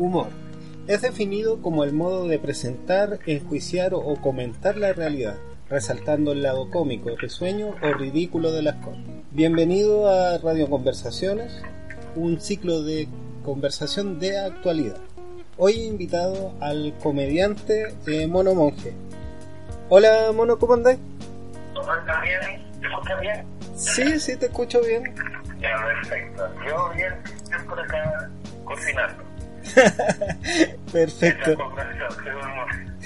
Humor. Es definido como el modo de presentar, enjuiciar o comentar la realidad, resaltando el lado cómico, risueño o ridículo de las cosas. Bienvenido a Radio Conversaciones, un ciclo de conversación de actualidad. Hoy he invitado al comediante eh, Mono Monje. Hola Mono, ¿cómo andás? ¿Está bien? ¿Te escuchas bien? Sí, sí, te escucho bien. Ya, perfecto. Yo bien, estoy por acá cocinando. Perfecto.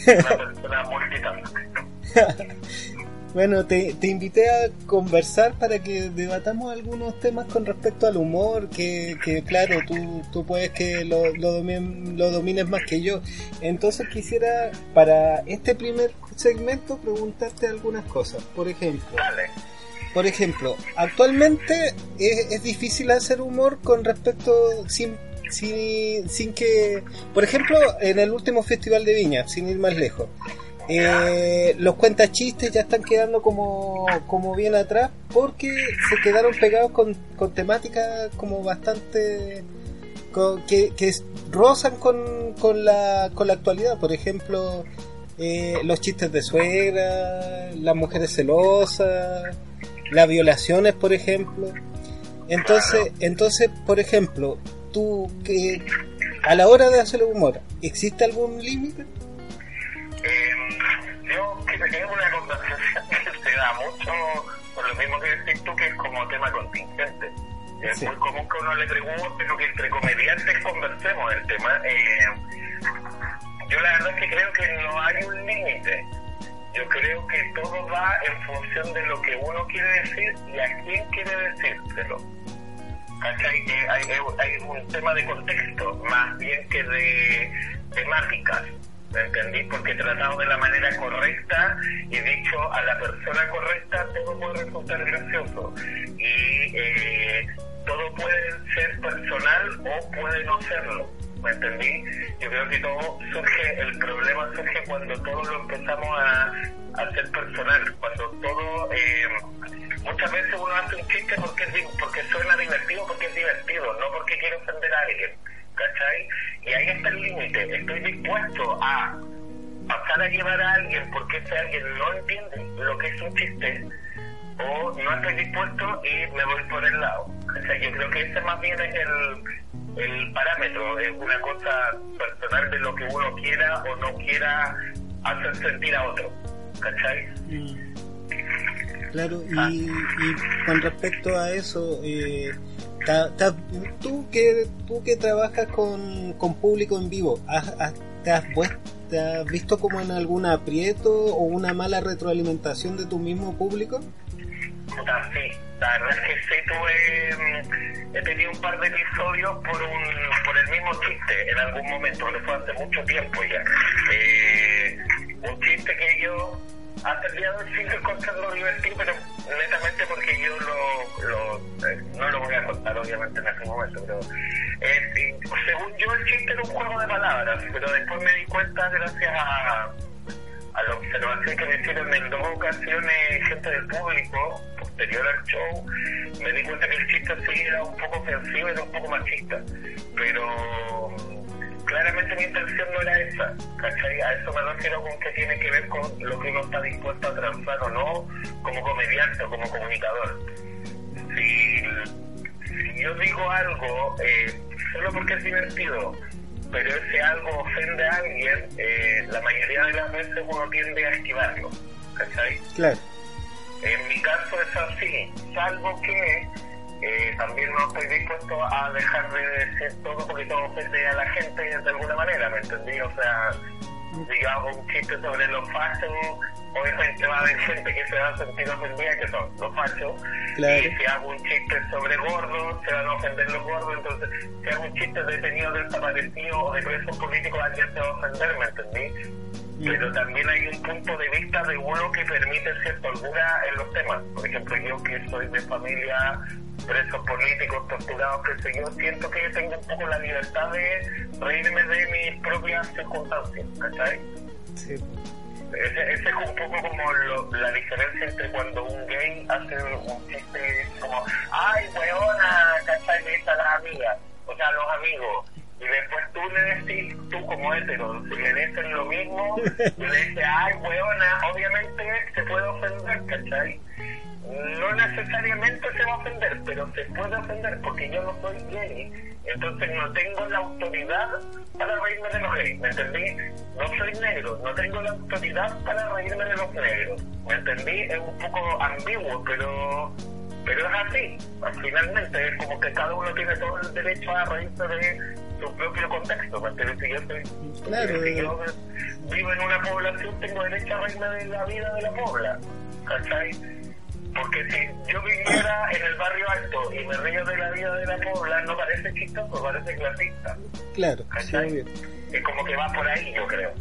Bueno, te, te invité a conversar para que debatamos algunos temas con respecto al humor, que, que claro, tú, tú puedes que lo, lo, domines, lo domines más que yo. Entonces quisiera, para este primer segmento, preguntarte algunas cosas. Por ejemplo, Dale. por ejemplo, actualmente es, es difícil hacer humor con respecto, sin, sin, sin que, por ejemplo, en el último festival de Viña, sin ir más lejos, eh, los cuentachistes ya están quedando como, como bien atrás porque se quedaron pegados con, con temáticas como bastante con- que, que rozan con, con, la, con la actualidad. Por ejemplo, eh, los chistes de suegra, las mujeres celosas, las violaciones, por ejemplo. Entonces, entonces, por ejemplo, tú que a la hora de hacer humor, ¿existe algún límite? Eh, yo creo que es una conversación que se da mucho, por lo mismo que decís tú, que es como tema contingente. Es Sí. muy común que uno le pregunte, lo que entre comediantes conversemos el tema. Eh, yo la verdad es que creo que no hay un límite. Yo creo que todo va en función de lo que uno quiere decir y a quién quiere decírselo. ¿Cachai? Que hay, un tema de contexto, más bien que de temáticas. ¿Me entendí? Porque tratado de la manera correcta y dicho a la persona correcta, todo puede resultar gracioso. Y eh, todo puede ser personal o puede no serlo. ¿Me entendí? Yo creo que todo surge, el problema surge cuando todo lo empezamos a, a hacer personal, cuando todo, eh, muchas veces uno hace un chiste porque, porque suena divertido, porque es divertido, no porque quiere ofender a alguien, ¿cachai? Y ahí está el límite, estoy dispuesto a pasar a llevar a alguien porque ese alguien no entiende lo que es un chiste, o no estoy dispuesto y me voy por el lado. O sea, yo creo que ese más bien es el, el parámetro, es una cosa personal de lo que uno quiera o no quiera hacer sentir a otro. ¿Cachai? Claro, y, y con respecto a eso, eh, ta- ta- tú que tú que trabajas con, con público en vivo, ¿has, has- te, has, te has visto como en algún aprieto o una mala retroalimentación de tu mismo público? Puta, sí, la verdad es que sí tuve, mm, he tenido un par de episodios por un, por el mismo chiste en algún momento, pero fue hace mucho tiempo ya. Eh, un chiste que yo hasta el día de hoy sigo divertido, pero netamente porque yo lo, lo eh, no lo voy a contar obviamente en ese momento, pero eh, según yo el chiste era un juego de palabras, pero después me di cuenta gracias a a la observación que me hicieron en dos ocasiones gente del público, posterior al show, me di cuenta que el chiste sí era un poco ofensivo, era un poco machista. Pero claramente mi intención no era esa, ¿cachai? A eso me refiero con que tiene que ver con lo que uno está dispuesto a transar o no, como comediante o como comunicador. Si, si yo digo algo eh, solo porque es divertido, pero ese algo ofende a alguien, eh, la mayoría de las veces uno tiende a esquivarlo, ¿cachai? Claro. En mi caso es así, salvo que eh, también no estoy dispuesto a dejar de decir todo porque todo ofende a la gente de alguna manera, ¿me entendí? O sea, digamos, un chiste sobre los fachos, obviamente va a haber gente que se va a sentir ofendida, que son los fachos. Y si hago un chiste sobre gordos, se van a ofender los gordos. Entonces, si hago un chiste de detenido desaparecido o de presos políticos, alguien se va a ofender, ¿me entendí? Pero también hay un punto de vista de uno que permite cierta holgura en los temas. Por ejemplo, yo que soy de familia presos políticos, torturados, yo, siento que tengo un poco la libertad de reírme de mis propias circunstancias, ¿cachai? Sí. Ese, ese, es un poco como la diferencia entre cuando un gay hace un chiste como, ay, weona, ¿cachai? Le a las amigas, o sea, los amigos. Y después tú le decís, tú como hetero, si le dicen lo mismo, le dices, ay, weona, obviamente se puede ofender, ¿cachai? no necesariamente se va a ofender, pero se puede ofender porque yo no soy gay. Entonces no tengo la autoridad para reírme de los gays, ¿me entendí? No soy negro, no tengo la autoridad para reírme de los negros, ¿me entendí? Es un poco ambiguo, pero pero es así. Finalmente es como que cada uno tiene todo el derecho a reírse de su propio contexto. ¿me Si yo, claro. si yo vivo en una población, tengo derecho a reírme de la vida de la pobla. ¿Cachai? Porque si yo viviera en el barrio alto y me río de la vida de la pobla, no parece chistoso, parece clasista. Claro, Es como que va por ahí, yo creo.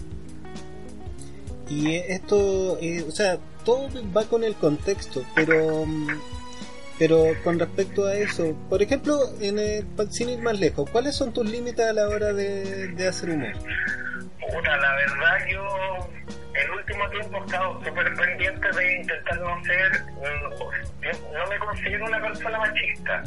Y esto, eh, o sea, todo va con el contexto, pero pero con respecto a eso, por ejemplo, en el, sin ir más lejos, ¿cuáles son tus límites a la hora de, de hacer humor? Puta, la verdad yo el último tiempo he estado súper pendiente de intentar no ser, mm, no me considero una persona machista,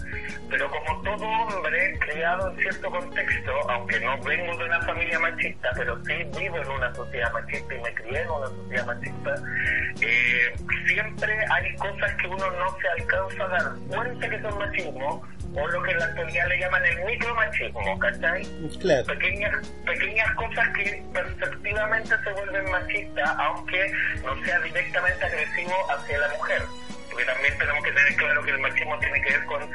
pero como todo hombre criado en cierto contexto, aunque no vengo de una familia machista, pero sí vivo en una sociedad machista y me crié en una sociedad machista, eh, siempre hay cosas que uno no se alcanza a dar cuenta que son machismo o lo que en la actualidad le llaman el micromachismo, ¿cachai? Pequeñas, pequeñas cosas que perceptivamente se vuelven machistas, aunque no sea directamente agresivo hacia la mujer. Porque también tenemos que tener claro que el machismo tiene que ver con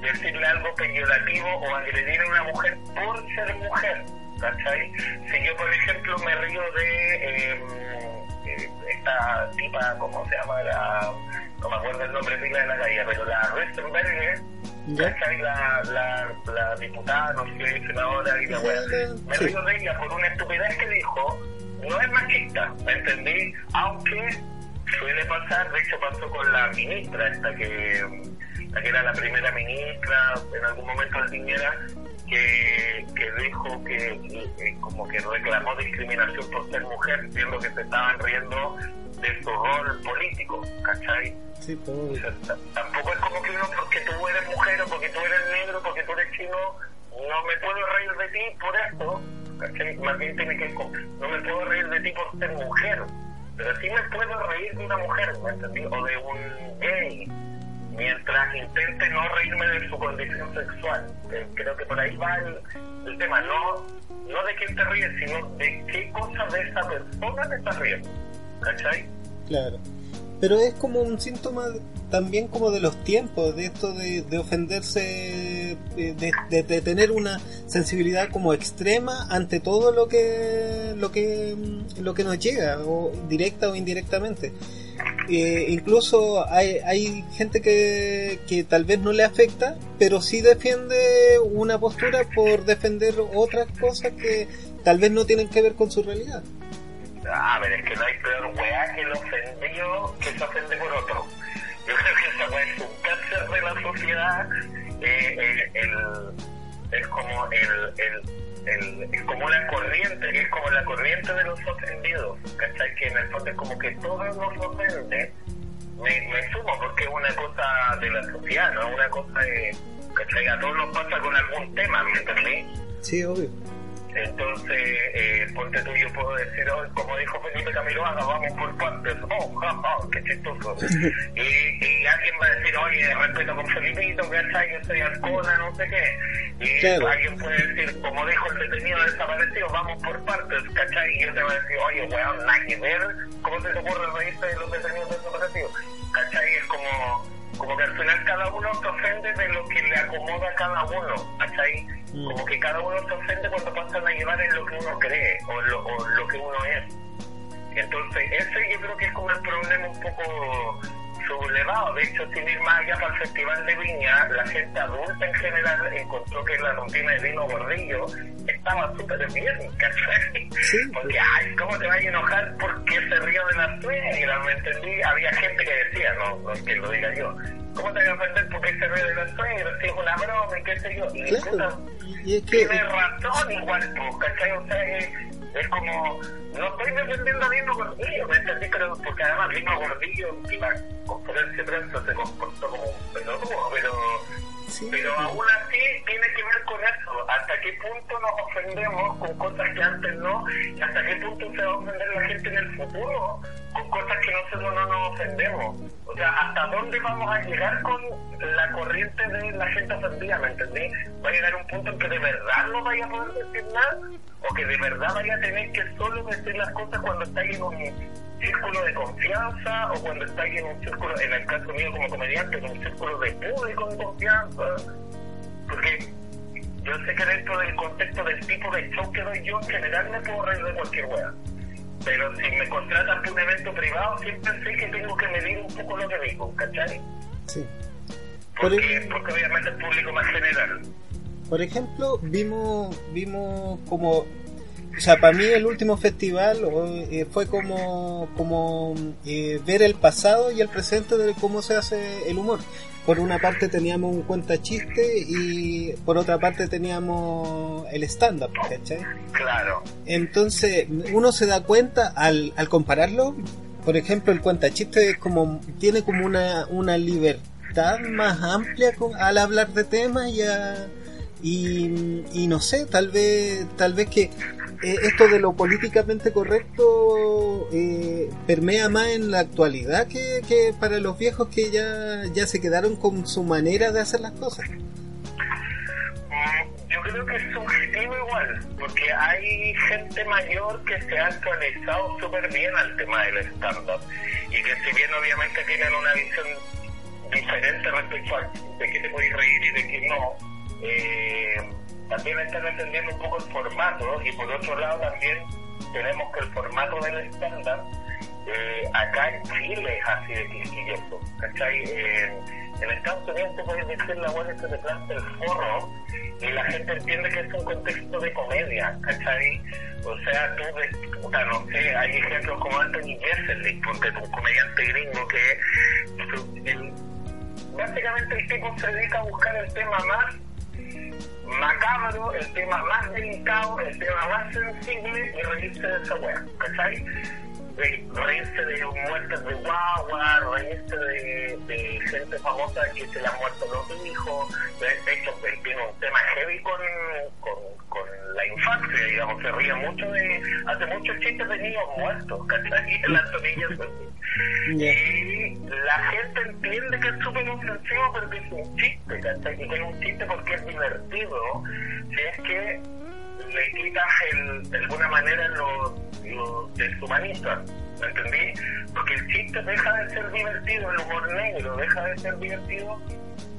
decirle algo peyorativo o agredir a una mujer por ser mujer, ¿cachai? Si yo, por ejemplo, me río de em, eh, esta tipa, ¿cómo se llama? La, no me acuerdo el nombre de la calle, pero la Rustenberger, ¿Ya? La, la, la, diputada, no sé, senadora y la weá. Me río de ella por una estupidez que dijo, no es machista, ¿me entendí? Aunque suele pasar, de hecho pasó con la ministra, esta que, la que era la primera ministra, en algún momento de Piñera, que, que dijo que como que reclamó discriminación por ser mujer, siendo que se estaban riendo de su rol político, ¿cachai? Sí, pues. tampoco es como que uno, porque tú eres mujer o porque tú eres negro, porque tú eres chino, no me puedo reír de ti por esto, ¿cachai? Más bien tiene que, no me puedo reír de ti por ser mujer, pero sí me puedo reír de una mujer, ¿me entendí? O de un gay, mientras intente no reírme de su condición sexual. Eh, creo que por ahí va el, tema, no, no de quién te ríes, sino de qué cosa de esa persona te estás riendo, ¿cachai? Claro pero es como un síntoma también como de los tiempos, de esto de, de ofenderse, de, de, tener una sensibilidad como extrema ante todo lo que lo que lo que nos llega, o directa o indirectamente. Eh, incluso hay, hay gente que, que tal vez no le afecta, pero sí defiende una postura por defender otras cosas que tal vez no tienen que ver con su realidad. A ver, es que no hay peor weá que el ofendido que se ofende por otro. Yo creo que esa es un cáncer de la sociedad. Eh, eh, es como el, como una corriente, que es como la corriente de los ofendidos, ¿cachai? Que en el fondo es como que todos nos ofende. Me, sumo porque es una cosa de la sociedad, no es una cosa de, ¿cachai? A todos nos pasa con algún tema, ¿me entendí? Sí, obvio. Entonces, eh, ponte tú, yo puedo decir, oh, como dijo Felipe Camiloaga, vamos por partes, oh, ja, ja, qué chistoso. y, y, alguien va a decir, oye, respeto con Felipito, ¿cachai? Yo soy Arcona, no sé qué. Y alguien puede decir, como dijo el detenido desaparecido, vamos por partes, ¿cachai? Y yo te voy a decir, oye, weón, nada que ver, ¿cómo se te ocurre reírte de los detenidos desaparecidos? ¿cachai? Es como como que al final cada uno se ofende de lo que le acomoda a cada uno, ¿cachai? Mm. Como que cada uno se ofende cuando pasan a llevar en lo que uno cree o lo, o lo que uno es. Entonces, ese yo creo que es como el problema un poco sublevado. De hecho, sin ir más allá para el Festival de Viña, la gente adulta en general encontró que la rutina de vino gordillo estaba súper bien, ¿cachai? Porque, ay, ¿cómo te vas a enojar porque se río de la suegra? ¿Me entendí? Había gente que decía, no, no es que lo diga yo, ¿cómo te vas a ofender porque se ríe de la suegra? Si es una broma y qué sé yo. Y, claro. y es que... Tiene razón igual, ¿cachai? O sea, es como, no estoy defendiendo a Dino Gordillo, ¿me entendí? Pero, porque además Dino Gordillo en la conferencia de se comportó como un pelotudo, pero, pero aún así tiene que ver con eso, hasta qué punto nos ofendemos con cosas que antes no, y hasta qué punto se va a ofender la gente en el futuro con cosas que nosotros no nos ofendemos. O sea, ¿hasta dónde vamos a llegar con la corriente de la gente ofendida? ¿Me entendí? Va a llegar un punto en que de verdad no vaya a poder decir nada o que de verdad vaya a tener que solo decir las cosas cuando estáis en un círculo de confianza o cuando estáis en un círculo, en el caso mío como comediante, en un círculo de público de confianza. Porque yo sé que dentro del contexto del tipo de show que doy yo, en general me puedo reír de cualquier wea. Pero si me contratan para un evento privado, siempre sé que tengo que medir un poco lo que digo, ¿cachai? Sí. Porque, porque obviamente es público más general. Por ejemplo, vimos, vimos como o sea, para mí el último festival eh, fue como, como eh, ver el pasado y el presente de cómo se hace el humor. Por una parte teníamos un cuenta chiste y por otra parte teníamos el stand-up, ¿cachai? Claro. Entonces, uno se da cuenta al, al compararlo, por ejemplo, el cuenta chiste como, tiene como una, una libertad más amplia al hablar de temas y a, y, y, no sé, tal vez, tal vez que eh, esto de lo políticamente correcto eh, permea más en la actualidad que, que, para los viejos que ya, ya se quedaron con su manera de hacer las cosas. Mm, yo creo que es subjetivo igual, porque hay gente mayor que se ha actualizado súper bien al tema del stand-up y que si bien obviamente tienen una visión diferente respecto a de qué te puedes reír y de qué no, eh, también están entendiendo un poco el formato y por otro lado también tenemos que el formato del estándar eh, acá en Chile es así de quisquilloso, ¿cachai? en Estados Unidos te puedes decir la buena que te planta el forro y la gente entiende que es un contexto de comedia, ¿cachai? O sea, tú ves, puta, no sé, hay ejemplos como Anthony Jeselnik, es un comediante gringo que básicamente el tipo se dedica a buscar el tema más macabro, el tema más delicado, el tema más sensible y reírse de esa weá, ¿cachai? Reírse de muertes de guagua, reírse de, de, gente famosa que se le han muerto los hijos. De, hecho, él tiene un tema heavy con, con, la infancia, digamos, se ríe mucho de. hace muchos chistes de niños muertos, ¿cachai? En las tomillas. Y la gente entiende que es súper ofensivo, pero que es un chiste, ¿cachai? Y que es un chiste porque es divertido, si es que le quitas el, de alguna manera lo, lo deshumanista, ¿me entendí? Porque el chiste deja de ser divertido, el humor negro deja de ser divertido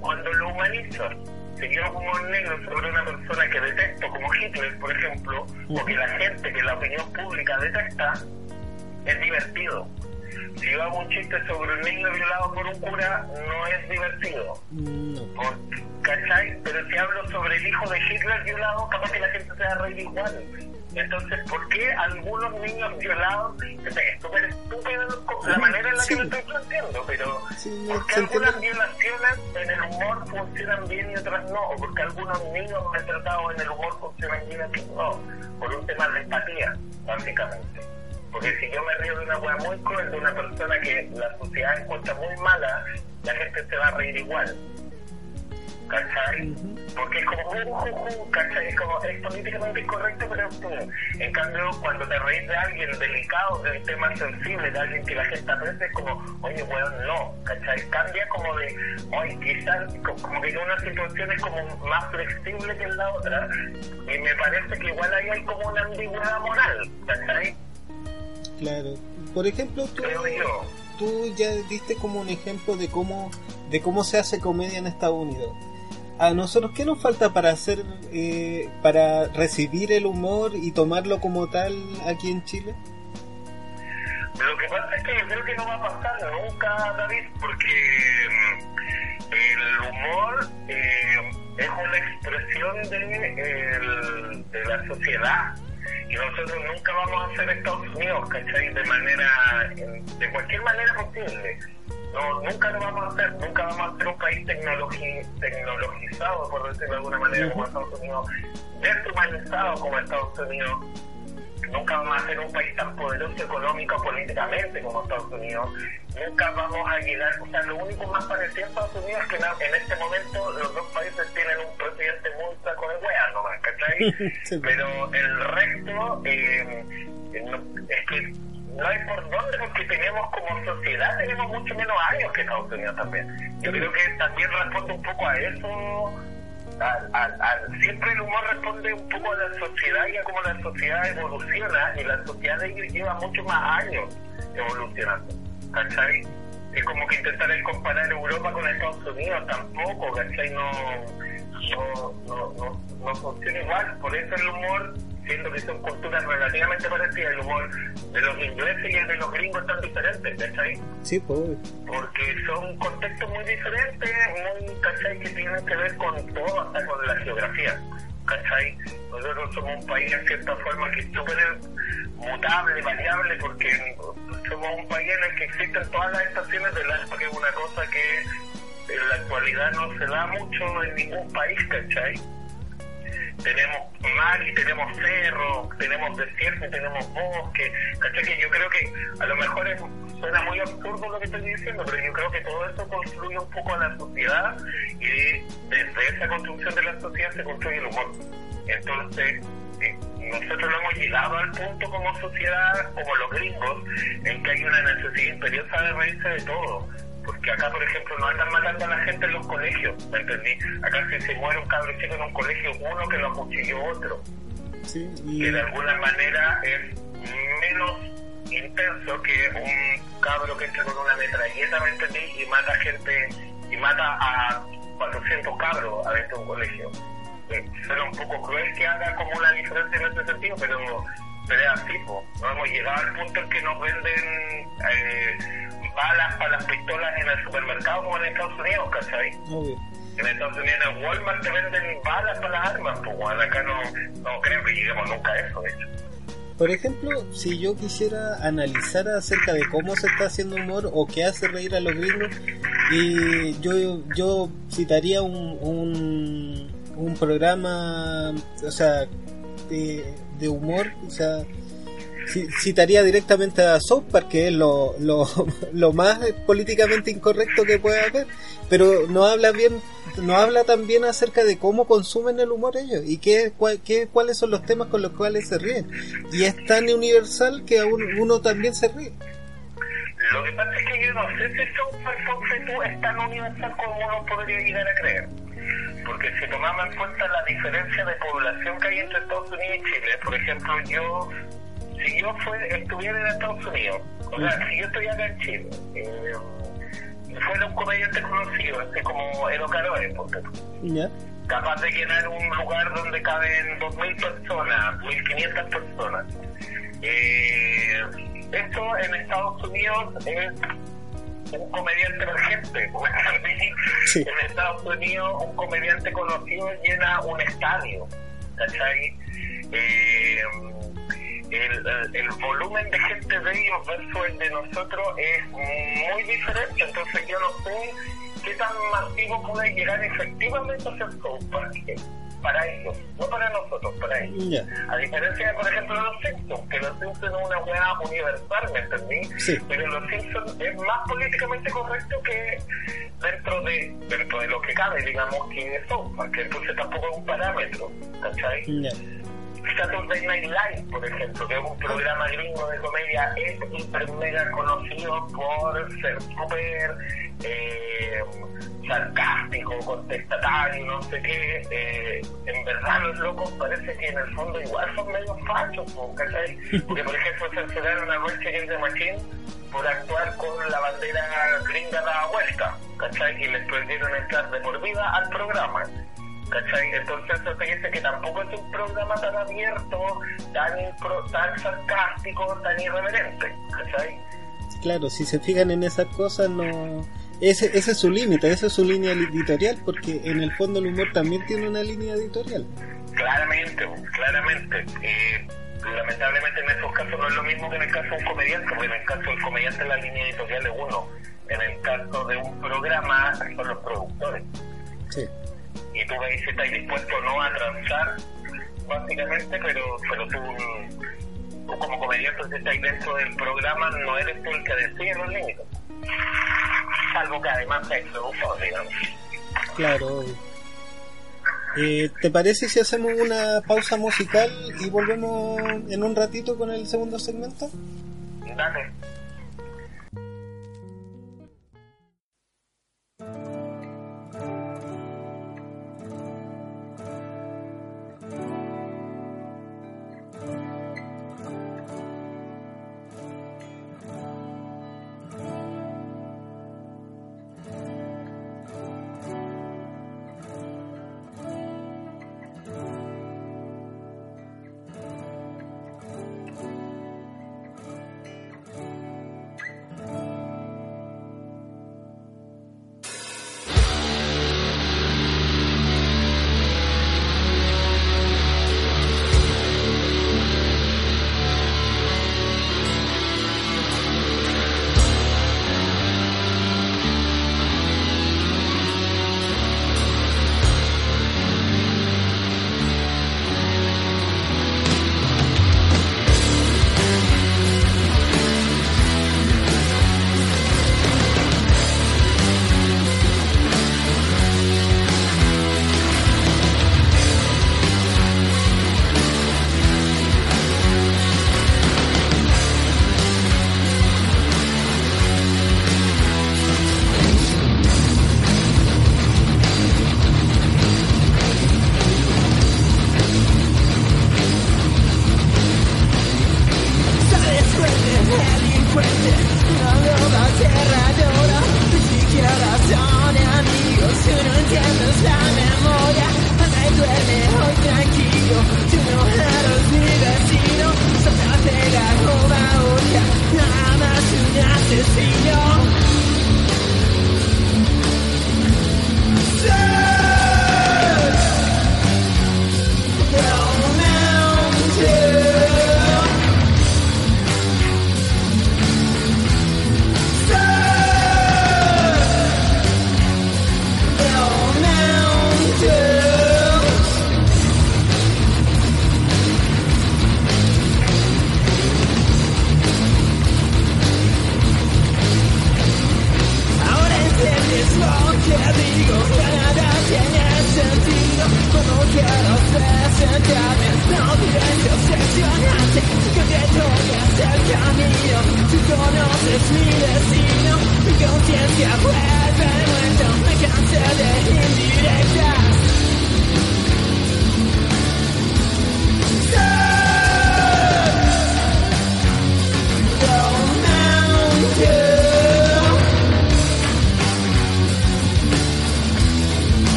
cuando lo humanizas. Si yo humor negro sobre una persona que detesto, como Hitler, por ejemplo, o que la gente que la opinión pública detesta, es divertido. Si yo hago un chiste sobre un niño violado por un cura, no es divertido. ¿cachai? Pero si hablo sobre el hijo de Hitler violado, capaz que la gente se va a reír igual. Entonces, ¿por qué algunos niños violados, es súper estúpido la manera en la que lo estoy planteando, pero ¿por qué algunas violaciones en el humor funcionan bien y otras no? ¿O porque algunos niños maltratados en el humor funcionan bien y otros no? Por un tema de empatía, básicamente. Porque si yo me río de una hueá muy cruel, de una persona que la sociedad encuentra muy mala, la gente se va a reír igual. ¿cachai? Porque es como, uh, ¿cachai? Es como, es políticamente incorrecto, pero En cambio, cuando te reís de alguien delicado, de un tema sensible, de alguien que la gente aprecia, es como, oye, weón, no, ¿cachai? Cambia como de, oye, quizás, como que en una situación es como más flexible que en la otra, y me parece que igual ahí hay como una ambigüedad moral, ¿cachai? Claro. Por ejemplo, tú, tú ya diste como un ejemplo de cómo de cómo se hace comedia en Estados Unidos. A nosotros, ¿qué nos falta para hacer, eh, para recibir el humor y tomarlo como tal aquí en Chile? Lo que pasa es que yo creo que no va a pasar nunca, David, porque mm, el humor eh, es una expresión de, de la sociedad y nosotros nunca vamos a ser Estados Unidos, ¿cachai? De manera, de cualquier manera posible. No, nunca lo vamos a hacer, nunca vamos a ser un país tecnologizado, por decirlo de alguna manera, como Estados Unidos, deshumanizado como Estados Unidos nunca vamos a ser un país tan poderoso económico políticamente como Estados Unidos, nunca vamos a llegar, o sea, lo único más parecido a Estados Unidos es que en este momento los dos países tienen un presidente muy saco de weas nomás, ¿cachai? Pero el resto eh, es que no hay por dónde porque tenemos como sociedad, tenemos mucho menos años que Estados Unidos también. Yo creo que también responde un poco a eso al, siempre el humor responde un poco a la sociedad y a cómo la sociedad evoluciona y la sociedad lleva mucho más años evolucionando, ¿cachai? Es como que intentar comparar Europa con Estados Unidos tampoco, ¿cachai? No, no, no, no, no funciona igual, por eso el humor siendo que son culturas relativamente parecidas, el humor de los ingleses y el de los gringos tan diferentes, ¿cachai? Sí, pues. Porque son contextos muy diferentes, muy, ¿cachai? Que tienen que ver con todo, hasta con la geografía, ¿cachai? Nosotros somos un país, en cierta forma, que es súper mutable, variable, porque somos un país en el que existen todas las estaciones del año, que es una cosa que en la actualidad no se da mucho en ningún país, ¿cachai? Tenemos mar y tenemos cerro, tenemos desierto y tenemos bosque. ¿Cachai? Que yo creo que a lo mejor es, suena muy absurdo lo que estoy diciendo, pero yo creo que todo eso construye un poco a la sociedad y desde esa construcción de la sociedad se construye el humor. Entonces, eh, nosotros no hemos llegado al punto como sociedad, como los gringos, en que hay una necesidad imperiosa de reírse de todo porque acá, por ejemplo, no andan matando a la gente en los colegios, ¿me entendí? Acá si se muere un cabrón chico en un colegio, uno que lo acuchilló otro. Sí, y... Que de alguna manera es menos intenso que un cabro que entra con una metralleta, ¿me entendí? Y mata gente, y mata a 400 cabros adentro de un colegio. Suena un poco cruel que haga como una diferencia en ese sentido, pero, pero es así, no hemos llegado al punto en que nos venden... Eh, balas para las pistolas en el supermercado como en Estados Unidos, ¿cachai? En Estados Unidos en Walmart te venden balas para las armas, pues bueno, acá no, no creo que lleguemos nunca a eso, de hecho. Por ejemplo, si yo quisiera analizar acerca de cómo se está haciendo humor o qué hace reír a los gringos, y yo, yo citaría un, un, un programa, o sea, de, de humor, o sea, citaría directamente a South Park, que es lo, lo, lo, más políticamente incorrecto que puede haber, pero no habla bien, no habla también acerca de cómo consumen el humor ellos y qué, qué, cuáles son los temas con los cuales se ríen. Y es tan universal que uno, uno también se ríe. Lo que pasa es que yo no sé si South Park es tan universal como uno podría llegar a creer porque si tomamos en cuenta la diferencia de población que hay entre Estados Unidos y Chile, por ejemplo, yo si yo estuviera en Estados Unidos, o sea, si yo estoy acá en Chile, eh, fuera un comediante conocido, así como Edo Caroe, capaz de llenar un lugar donde caben 2.000 personas, 1.500 personas. Eh, esto en Estados Unidos es un comediante emergente. En Estados Unidos un comediante conocido llena un estadio. ¿Cachai? Eh, el, el, volumen de gente de ellos versus el de nosotros es muy diferente, entonces yo no sé qué tan masivo puede llegar efectivamente a ser Park para ellos, no para nosotros, para ellos. A diferencia de, por ejemplo, de los Simpsons, que los Simpsons es una hueá universal, ¿me entendí? Pero los Simpsons es más políticamente correcto que dentro de dentro de lo que cabe, digamos, que es South Park, entonces tampoco es un parámetro, ¿cachai? Saturday Night Live, por ejemplo, que es un programa gringo de comedia, es hiper mega conocido por ser súper eh, sarcástico, contestatario, no sé qué. Eh, en verdad, los locos parece que en el fondo igual son medio fachos, ¿cachai? Porque, por ejemplo, censuraron a Rage Against the Machine por actuar con la bandera gringa la vuelta, ¿cachai? Y les prohibieron entrar de por vida al programa. ¿Cachai? Entonces eso te dice que tampoco es un programa tan abierto, tan, tan sarcástico, tan irreverente, ¿cachai? Claro, si se fijan en esas cosas, no... Ese, ese es su límite, esa es su línea editorial, porque en el fondo el humor también tiene una línea editorial. Claramente, claramente. Eh, lamentablemente en esos casos no es lo mismo que en el caso de un comediante, porque en el caso del comediante la línea editorial es uno. En el caso de un programa son los productores. Sí. Y tú ves si estás dispuesto o no a transar, básicamente, pero, pero tú, tú como comediante si estás dentro del programa no eres tú el que decide los límites. Salvo que además seas productor, digamos. Claro. Eh, ¿Te parece si hacemos una pausa musical y volvemos en un ratito con el segundo segmento? Dale.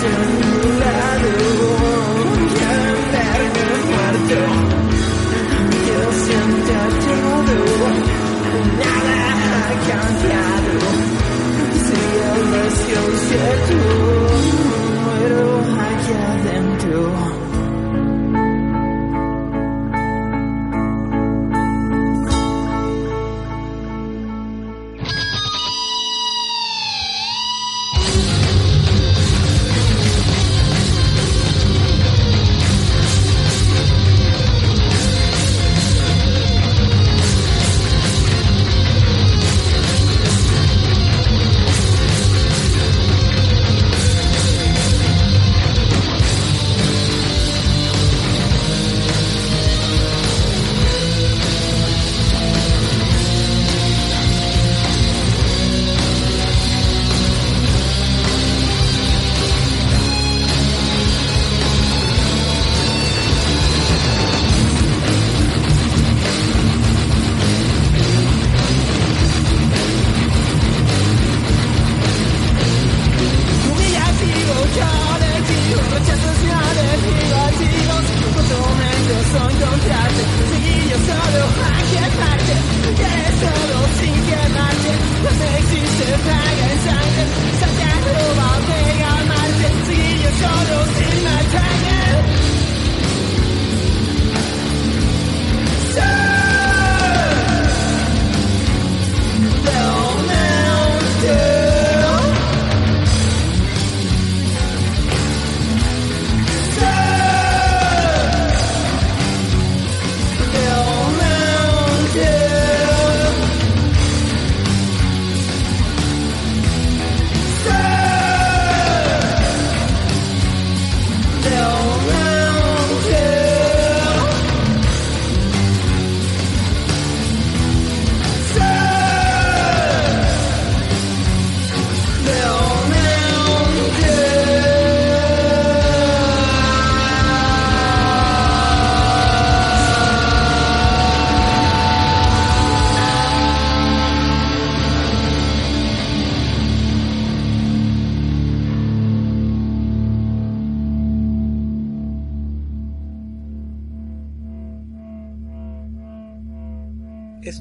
listen.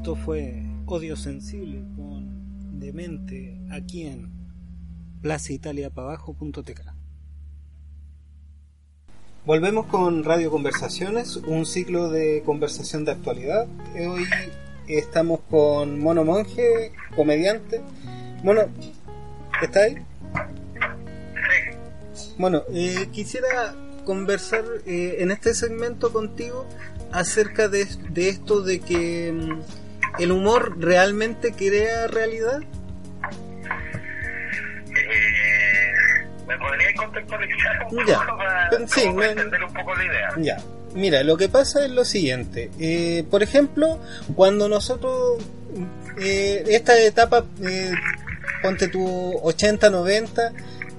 Esto fue Odio Sensible con Demente aquí en plazaitaliapabajo.tk. Volvemos con Radio Conversaciones, un ciclo de conversación de actualidad. Hoy estamos con Mono Monje, comediante. Mono, ¿está ahí? Bueno, eh, quisiera conversar eh, en este segmento contigo acerca de, de esto de que mm, el humor realmente crea realidad. Eh, ¿Me podría contextualizar un Ya. poco para, Sí, para me- entender un poco la idea? Ya, mira, lo que pasa es lo siguiente. Eh, por ejemplo, cuando nosotros, eh, esta etapa, eh, ponte tu 80, 90,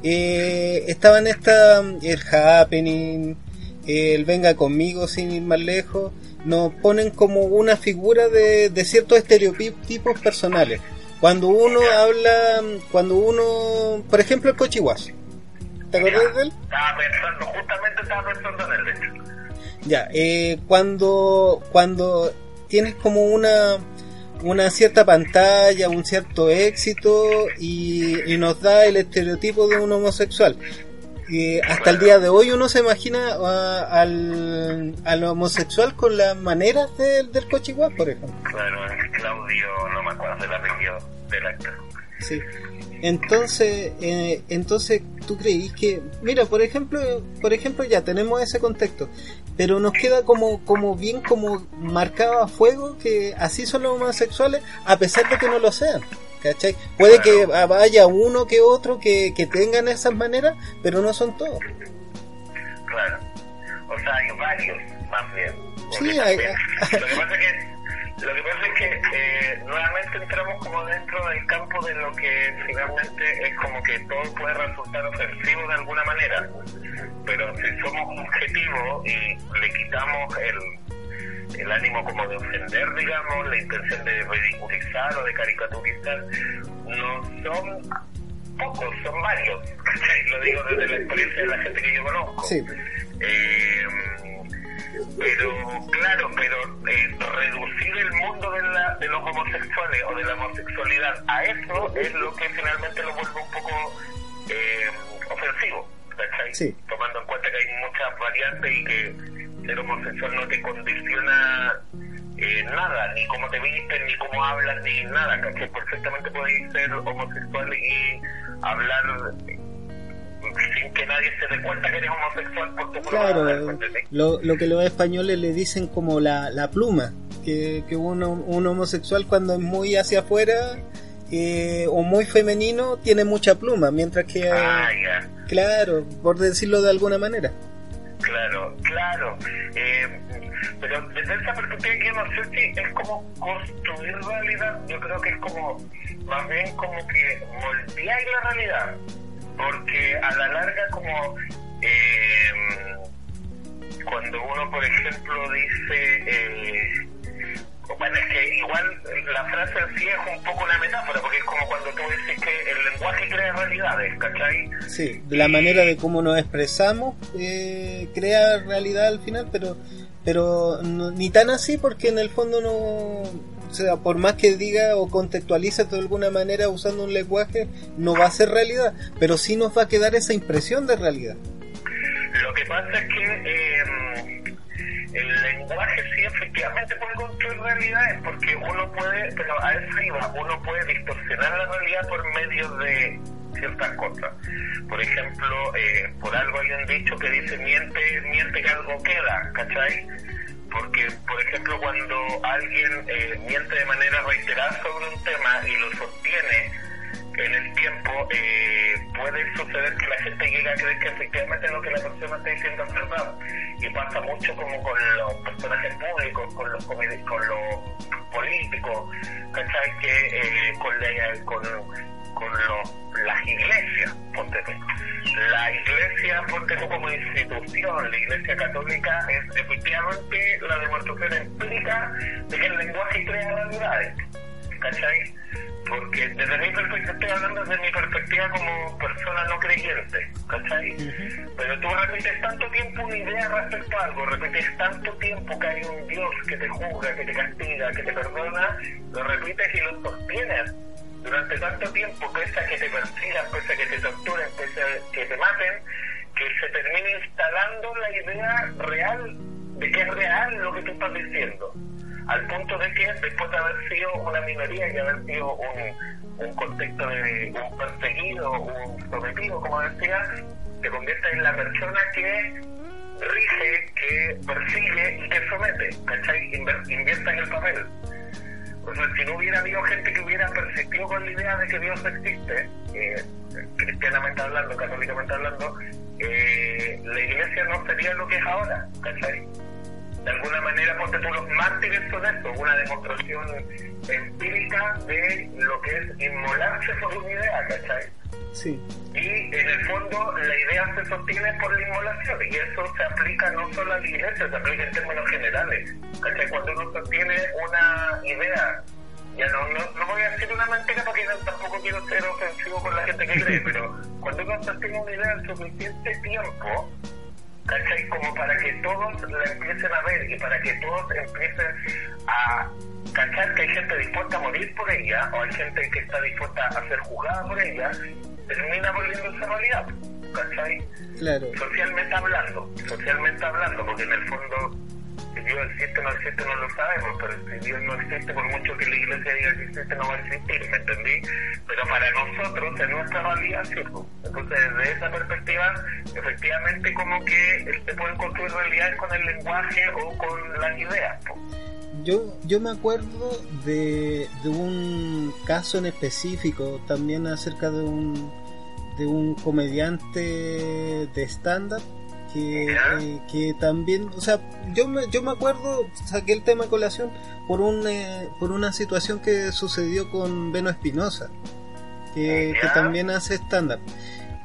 eh, estaban esta, el happening, el venga conmigo sin ir más lejos, nos ponen como una figura de, de ciertos estereotipos personales. Cuando uno habla, cuando uno, por ejemplo, el cochihuazo. ¿Te acuerdas de él? Estaba pensando, justamente estaba pensando en él, de hecho. Ya, eh, cuando, cuando tienes como una, una cierta pantalla, un cierto éxito y, y nos da el estereotipo de un homosexual. Eh, hasta el día de hoy uno se imagina a- al, al homosexual con las maneras del, del cochiguá, por ejemplo. Claro, Claudio, no me acuerdo del apellido del actor. Sí. Entonces, eh, entonces tú creís que, mira, por ejemplo, por ejemplo ya tenemos ese contexto, pero nos queda como, como bien como marcado a fuego que así son los homosexuales, a pesar de que no lo sean. ¿Cachai? Puede que haya uno que otro que, que tengan esas maneras, pero no son todos. Claro. O sea, hay varios, más bien. Sí, hay- Lo que pasa es que, lo que, pasa es que eh, nuevamente entramos como dentro del campo de lo que finalmente es como que todo puede resultar ofensivo de alguna manera. Pero si somos objetivos y le quitamos el, el ánimo como de ofender, digamos, la intención de ridiculizar o de caricaturizar, no son pocos, son varios. Lo digo desde la experiencia de la gente que yo conozco. Sí. Eh, pero, claro, pero eh, reducir el mundo de, la, de los homosexuales o de la homosexualidad a eso es lo que finalmente lo vuelve un poco eh, ofensivo. Sí. Tomando en cuenta que hay muchas variantes y que ser homosexual no te condiciona eh, nada, ni cómo te vistes, ni cómo hablas, ni nada, ¿cachai? Perfectamente podéis ser homosexual y hablar sin que nadie se dé cuenta que eres homosexual por tu hablar, Claro, lo, lo que los españoles le dicen como la, la pluma, que, que uno, un homosexual cuando es muy hacia afuera eh, o muy femenino tiene mucha pluma, mientras que, Ah, claro, por decirlo de alguna manera. Claro, claro. Eh, pero desde esa perspectiva que no sé si es como construir realidad, yo creo que es como, más bien como que moldeáis la realidad. Porque a la larga como eh, cuando uno, por ejemplo, dice... Eh, bueno, es que igual la frase en sí es un poco una metáfora, porque es como cuando tú dices que el lenguaje crea realidades, ¿cachai? Sí, de la manera de cómo nos expresamos eh, crea realidad al final, pero pero no- ni tan así porque en el fondo no, o sea, por más que diga o contextualice de alguna manera usando un lenguaje, no va a ser realidad, pero sí nos va a quedar esa impresión de realidad. Lo que pasa es que eh, el lenguaje sí efectivamente puede construir realidades porque uno puede, pero a eso iba, uno puede distorsionar la realidad por medio de ciertas cosas. Por ejemplo, eh, por algo hay un dicho que dice miente, miente que algo queda, ¿cachai? Porque, por ejemplo, cuando alguien eh, miente de manera reiterada sobre un tema y lo sostiene en el tiempo, eh, puede suceder que la gente llegue a creer que efectivamente lo que la persona está diciendo es verdad. Y pasa mucho como con los personajes públicos, con los, con los políticos, ¿cachai? Que eh, con, la- con, con los- las iglesias, ponte tú. La iglesia, ponte tú como institución, la iglesia católica es efectivamente la demostración empírica de que el lenguaje crea realidades, ¿cachai? Porque desde mi perspectiva, estoy hablando desde mi perspectiva como persona no creyente, ¿cachai? Pero tú repites tanto tiempo una idea respecto a algo, repites tanto tiempo que hay un Dios que te juzga, que te castiga, que te perdona, lo repites y lo sostienes durante tanto tiempo, pese a que te persigan, pese a que te torturen, pese a que te maten, que se termine instalando la idea real de que es real lo que tú estás diciendo. Al punto de que después de haber sido una minoría y haber sido un, un contexto de un perseguido, un sometido, como decía, te conviertes en la persona que rige, que persigue y que somete, ¿cachai? Invierta en el papel. O sea, si no hubiera habido gente que hubiera persistido con la idea de que Dios existe, eh, cristianamente hablando, católicamente hablando, eh, la iglesia no sería lo que es ahora, ¿cachai? De alguna manera, ponte tú, los mártires son esto, una demostración empírica de lo que es inmolarse por una idea, ¿cachai? Sí. Y en el fondo la idea se sostiene por la inmolación y eso se aplica no solo a la iglesia, se aplica en términos generales. ¿Cachai? Cuando uno sostiene una idea, ya no, no, no voy a decir una mentira porque no- tampoco quiero ser ofensivo con la gente que cree, pero cuando uno sostiene una idea el suficiente tiempo, ¿cachai? Como para que todos la empiecen a ver y para que todos empiecen a cachar que hay gente dispuesta a morir por ella o hay gente que está dispuesta a ser juzgada por ella, termina volviéndose realidad, ¿cachai? Claro. Socialmente hablando, socialmente hablando, porque en el fondo si Dios existe o no existe no lo sabemos, pero si Dios no existe, por mucho que la iglesia diga que existe, no va a existir, ¿me entendí? Pero para nosotros, en nuestra realidad, sí. pues. Entonces, desde esa perspectiva, efectivamente, como que se pueden construir realidades con el lenguaje o con las ideas. pues. Yo, yo me acuerdo de, de un caso en específico, también acerca de un, de un comediante de stand-up que, eh, que también, o sea, yo me, yo me acuerdo, saqué el tema a colación por, un, eh, por una situación que sucedió con Beno Espinosa, que, también hace stand-up.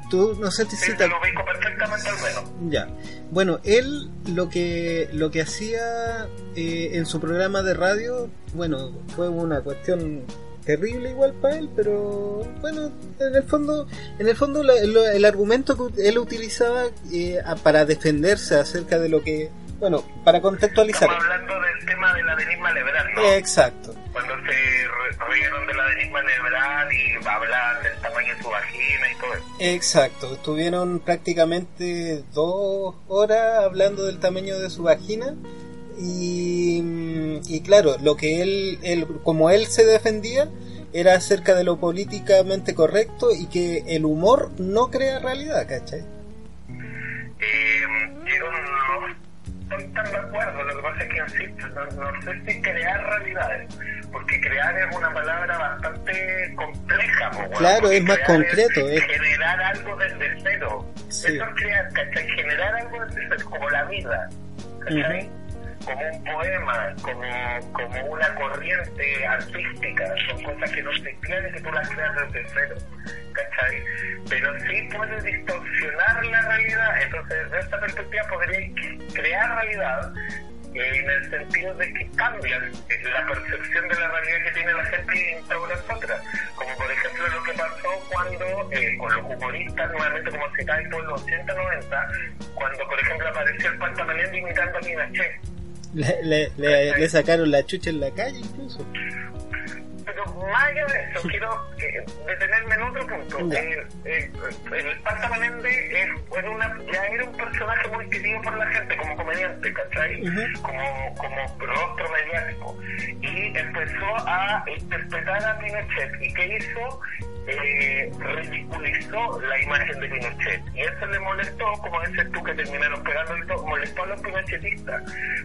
Tú, no sé si Sí, te lo ubico perfectamente al menos. ya. Bueno, él lo que lo que hacía eh, en su programa de radio, bueno, fue una cuestión terrible igual para él, pero bueno, en el fondo, en el fondo la- lo- el argumento que él utilizaba eh, para defenderse acerca de lo que, bueno, para contextualizar. Estamos hablando del tema de la Denisma Lebrán, ¿no? Exacto. Cuando se rieron de la Denisma Lebrán y hablan del tamaño de su vagina y todo eso. Exacto, estuvieron prácticamente dos horas hablando del tamaño de su vagina y, y claro, lo que él, él, como él se defendía era acerca de lo políticamente correcto y que el humor no crea realidad, ¿cachai? Eh, yo no estoy tan de acuerdo, lo que pasa es que insisto, no, no sé si crear realidades, porque crear es una palabra bastante compleja. po, weón, Claro, es más concreto, Es es- generar algo desde cero. Sí. Eso es crear, ¿cachai? Generar algo desde cero, como la vida, ¿cachai? Como un poema, como, como una corriente artística, son cosas que no existían y que tú las creas desde cero, ¿cachai? Pero sí puede distorsionar la realidad, entonces desde esta perspectiva podría crear realidad eh, en el sentido de que cambian eh, la percepción de la realidad que tiene la gente y instauran otra. Como por ejemplo lo que pasó cuando, eh, con los humoristas, nuevamente como citáis por los 80-90, cuando por ejemplo apareció el Pantamaleón imitando a Pinochet. Le, le, le, le sacaron la chucha en la calle incluso. Pero más allá de eso, quiero eh, detenerme en otro punto. Eh, eh, el Pata Meléndez es, era una, ya era un personaje muy querido por la gente como comediante, ¿cachai? Como, como rostro mediático. Y empezó a interpretar a Pinochet. ¿Y qué hizo? Eh, ridiculizó la imagen de Pinochet. Y eso le molestó, como dices tú, que terminaron pegando molestó a los pinochetistas.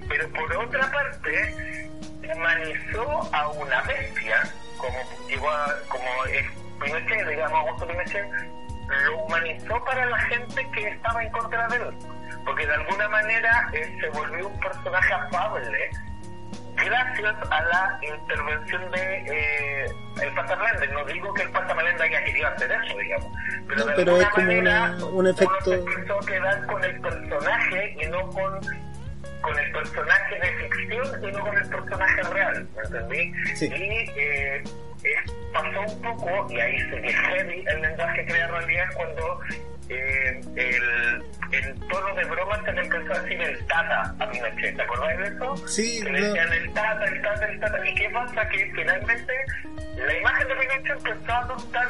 Pero por otra parte, humanizó a una bestia, como a, como es Pinochet, digamos, Augusto Pinochet, lo humanizó para la gente que estaba en contra de él. Porque de alguna manera se volvió un personaje afable gracias a la intervención de eh, el Pata Meléndez. No digo que el Pata Meléndez haya querido hacer eso, digamos. Pero, No, pero es como manera una- un uno efecto- se empezó a quedar con el personaje y no con con el personaje de ficción y no con el personaje real, ¿me entendí? Sí. Y eh, pasó un poco, y ahí se que heavy el lenguaje crea realidad cuando eh, el, el tono de broma se le empezó a decir el tata a Pinochet, ¿te acordás de eso? Sí, que le no. decían el tata, el tata, el tata. ¿Y qué pasa? Que finalmente la imagen de Pinochet empezó a adoptar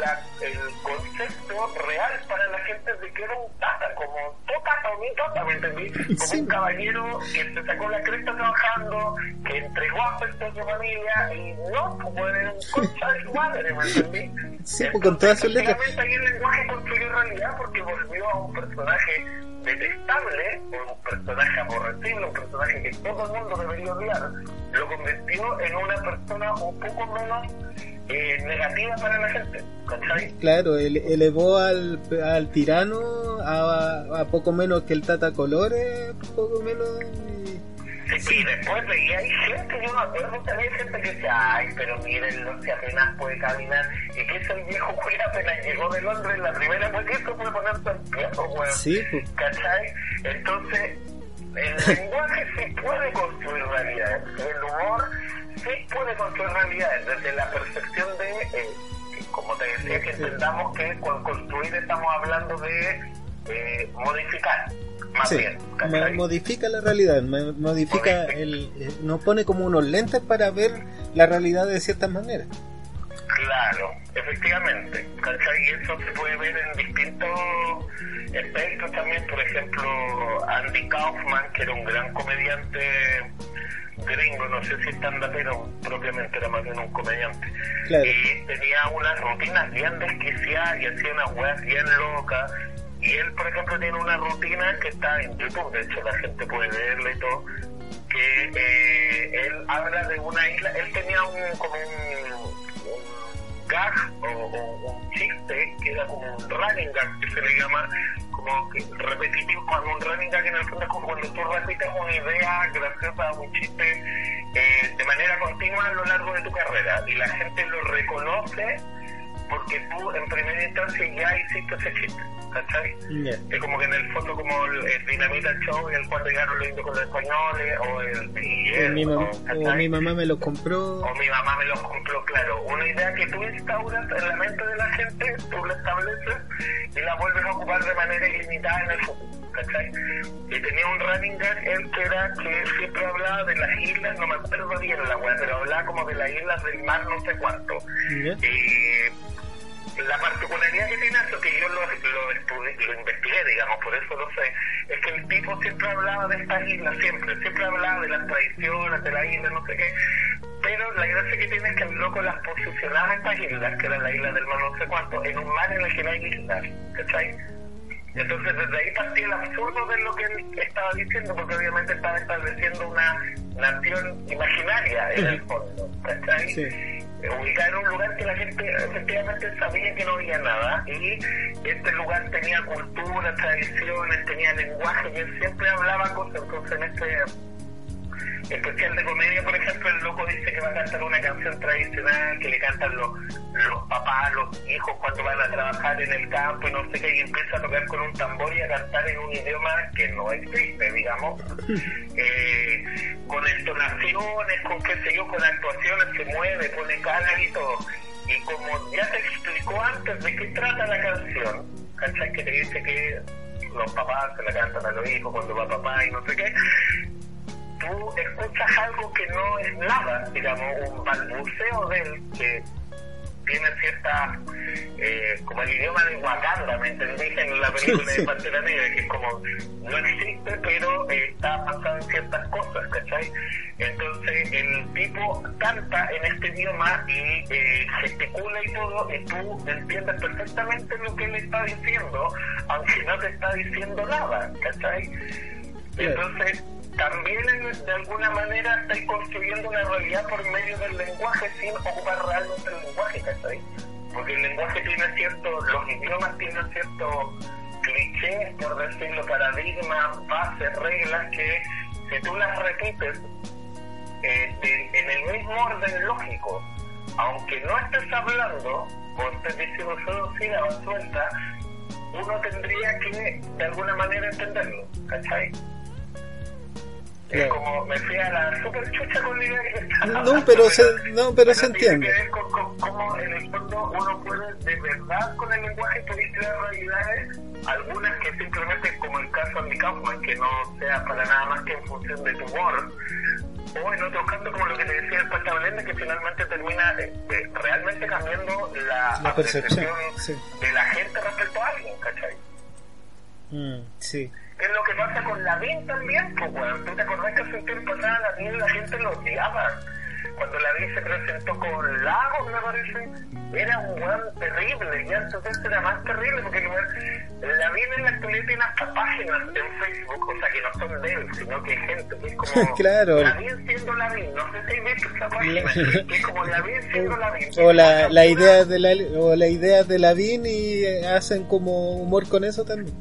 la- el concepto real para la gente de que era un tata, como tata o mi tata, ¿me entendí? Como Sí. un caballero que se sacó la cresta trabajando, que entregó afecto a su familia y no, como era un concha de su madre, ¿me entendí? Sí, pues, con todas sus letras. Finalmente ahí el lenguaje construyó realidad porque volvió a un personaje detestable, un personaje aborrecible, un personaje que todo el mundo debería odiar, lo convirtió en una persona un poco menos eh, negativa para la gente, ¿cachai? Claro, ele- elevó al, al tirano a, poco menos que el Tata Colores, poco menos. Sí, y después veía hay gente, yo me acuerdo que había gente que decía, ay, pero mírenlo, si apenas puede caminar, y que ese viejo cuida apenas llegó de Londres, la primera fue que ponerse en pie, pues, weón. Sí, pues. ¿Cachai? Entonces, el lenguaje sí puede construir realidades, el humor sí puede construir realidades, desde la percepción de, eh, que como te decía, que entendamos que con construir estamos hablando de eh, modificar, más Sí, bien, modifica la realidad, mo- modifica el, eh, nos pone como unos lentes para ver la realidad de cierta manera. Claro, efectivamente. ¿cachai? Y eso se puede ver en distintos aspectos también. Por ejemplo, Andy Kaufman, que era un gran comediante gringo, no sé si stand pero propiamente era más bien un comediante. Claro. Y tenía unas rutinas bien desquiciadas y hacía unas weas bien locas. Y él, por ejemplo, tiene una rutina que está en YouTube, de hecho la gente puede verla y todo, que eh, él habla de una isla, él tenía un, como un, un gag o, un chiste que era como un running gag que se le llama como repetitivo cuando un running gag en el fondo es como cuando tú repites una idea graciosa un chiste eh, de manera continua a lo largo de tu carrera y la gente lo reconoce porque tú en primera instancia ya hiciste ese chiste ¿cachai? Ya. es como que en el fondo como el, el Dinamita Show y el cuando llegaron los indios con los españoles o el O Miguel, mi, mamá, o, o mi mamá me lo compró. o mi mamá me lo compró, claro. Una idea que tú instauras en la mente de la gente, tú la estableces y la vuelves a ocupar de manera ilimitada en el futuro, ¿cachai? Y tenía un running gag, él que era que siempre hablaba de las islas, no me acuerdo bien la weá, pero hablaba como de las islas del mar no sé cuánto. Ya. Y la particularidad que tiene eso, que yo lo, lo investigué, digamos, por eso lo sé, es que el tipo siempre hablaba de estas islas, siempre, siempre hablaba de las tradiciones, de la isla, no sé qué, pero la gracia que tiene es que el loco las posicionaba estas islas, que era la isla del mar no sé cuánto, en un mar en el que no hay islas, ¿cachai? Entonces desde ahí partía el absurdo de lo que él estaba diciendo, porque obviamente estaba estableciendo una nación imaginaria en el fondo, ¿cachai? Sí. Eh, ubicar en un lugar que la gente efectivamente sabía que no había nada. Y este lugar tenía cultura, tradiciones, tenía lenguaje. Y siempre hablaba cosas, entonces en este especial de comedia, por ejemplo, el loco dice que va a cantar una canción tradicional que le cantan los, los papás, los hijos cuando van a trabajar en el campo y no sé qué, y empieza a tocar con un tambor y a cantar en un idioma que no existe, digamos, eh, con entonaciones, con qué sé yo, con actuaciones, se mueve, pone cara y todo. Y como ya te explicó antes de qué trata la canción, ¿cachai? Que te dice que los papás se la cantan a los hijos cuando va papá y no sé qué, tú escuchas algo que no es nada, digamos, un balbuceo de él que tiene cierta, eh, como el idioma de Wakanda, ¿me entendés? En la película de Pantera Negra, que es como, no existe, pero eh, está pasando ciertas cosas, ¿cachai? Entonces el tipo canta en este idioma y eh, gesticula y todo, y tú entiendes perfectamente lo que él está diciendo, aunque no te está diciendo nada, ¿cachai? Entonces, también en- de alguna manera estáis construyendo una realidad por medio del lenguaje sin ocupar realmente el lenguaje, ¿cachai? Porque el lenguaje tiene cierto, los idiomas tienen ciertos clichés, por decirlo, paradigmas, bases, reglas que si tú las repites eh, de- en el mismo orden lógico, aunque no estés hablando o estés diciendo solo sílabas sueltas, uno tendría que de alguna manera entenderlo, ¿cachai? Es como me fui a la super chucha con la idea que estaba No, pero se- no, pero se tiene entiende. que ver con, cómo en el fondo uno puede de verdad con el lenguaje crear realidades, algunas que simplemente como el caso de Kaufman, que no sea para nada más que en función de tu humor, o en otros casos como lo que te decía el Pata Blende, que finalmente termina eh, eh, realmente cambiando la, La percepción, apreciación sí. de la gente respecto a alguien, ¿cachai? Mm, sí. Es lo que pasa con Lavín también, pues, weón. ¿Tú te acordás que hace un tiempo atrás Lavín la gente lo odiaba? Cuando Lavín se presentó con Lagos, me parece, era un weón terrible. Y entonces era más terrible porque weón- Lavín en la actualidad tiene hasta páginas en Facebook, o sea, que no son de él, sino que hay gente que es como Claro. Lavín siendo Lavín. No sé si has visto esa página, que es como Lavín siendo Lavín. O la, la idea de la o la idea de Lavín y hacen como humor con eso también.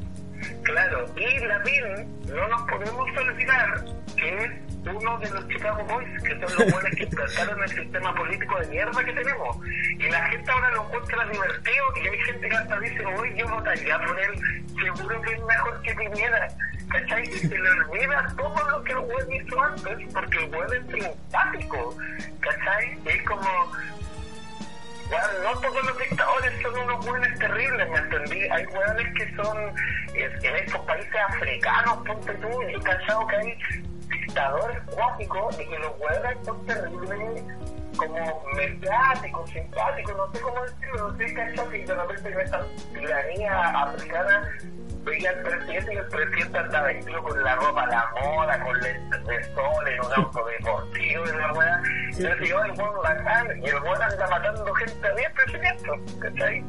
Claro, y Lavín no nos podemos olvidar que es uno de los Chicago Boys, que son los buenos que implantaron el sistema político de mierda que tenemos. Y la gente ahora lo encuentra divertido y hay gente que hasta dice, hoy yo votaría por él, seguro que es mejor que Piñera. ¿Cachai? Y se le olvida todo lo que el weón hizo antes, porque el weón es simpático. ¿Cachai? Es como, no todos los dictadores son unos buenos terribles, ¿me entendí? Hay hueones que son en estos países africanos, ponte tú, y he cachado que hay dictadores cuáticos y que los hueones son terribles, como mediáticos, simpáticos, no sé cómo decirlo, no sé, cachado que de repente en esta tiranía africana veía al presidente y el presidente andaba vestido con la ropa a la moda, con lentes de sol, en un auto deportivo y la weá. Sí. Yo el bacán, y el buen anda matando gente a 10 presidentes, ¿cachai?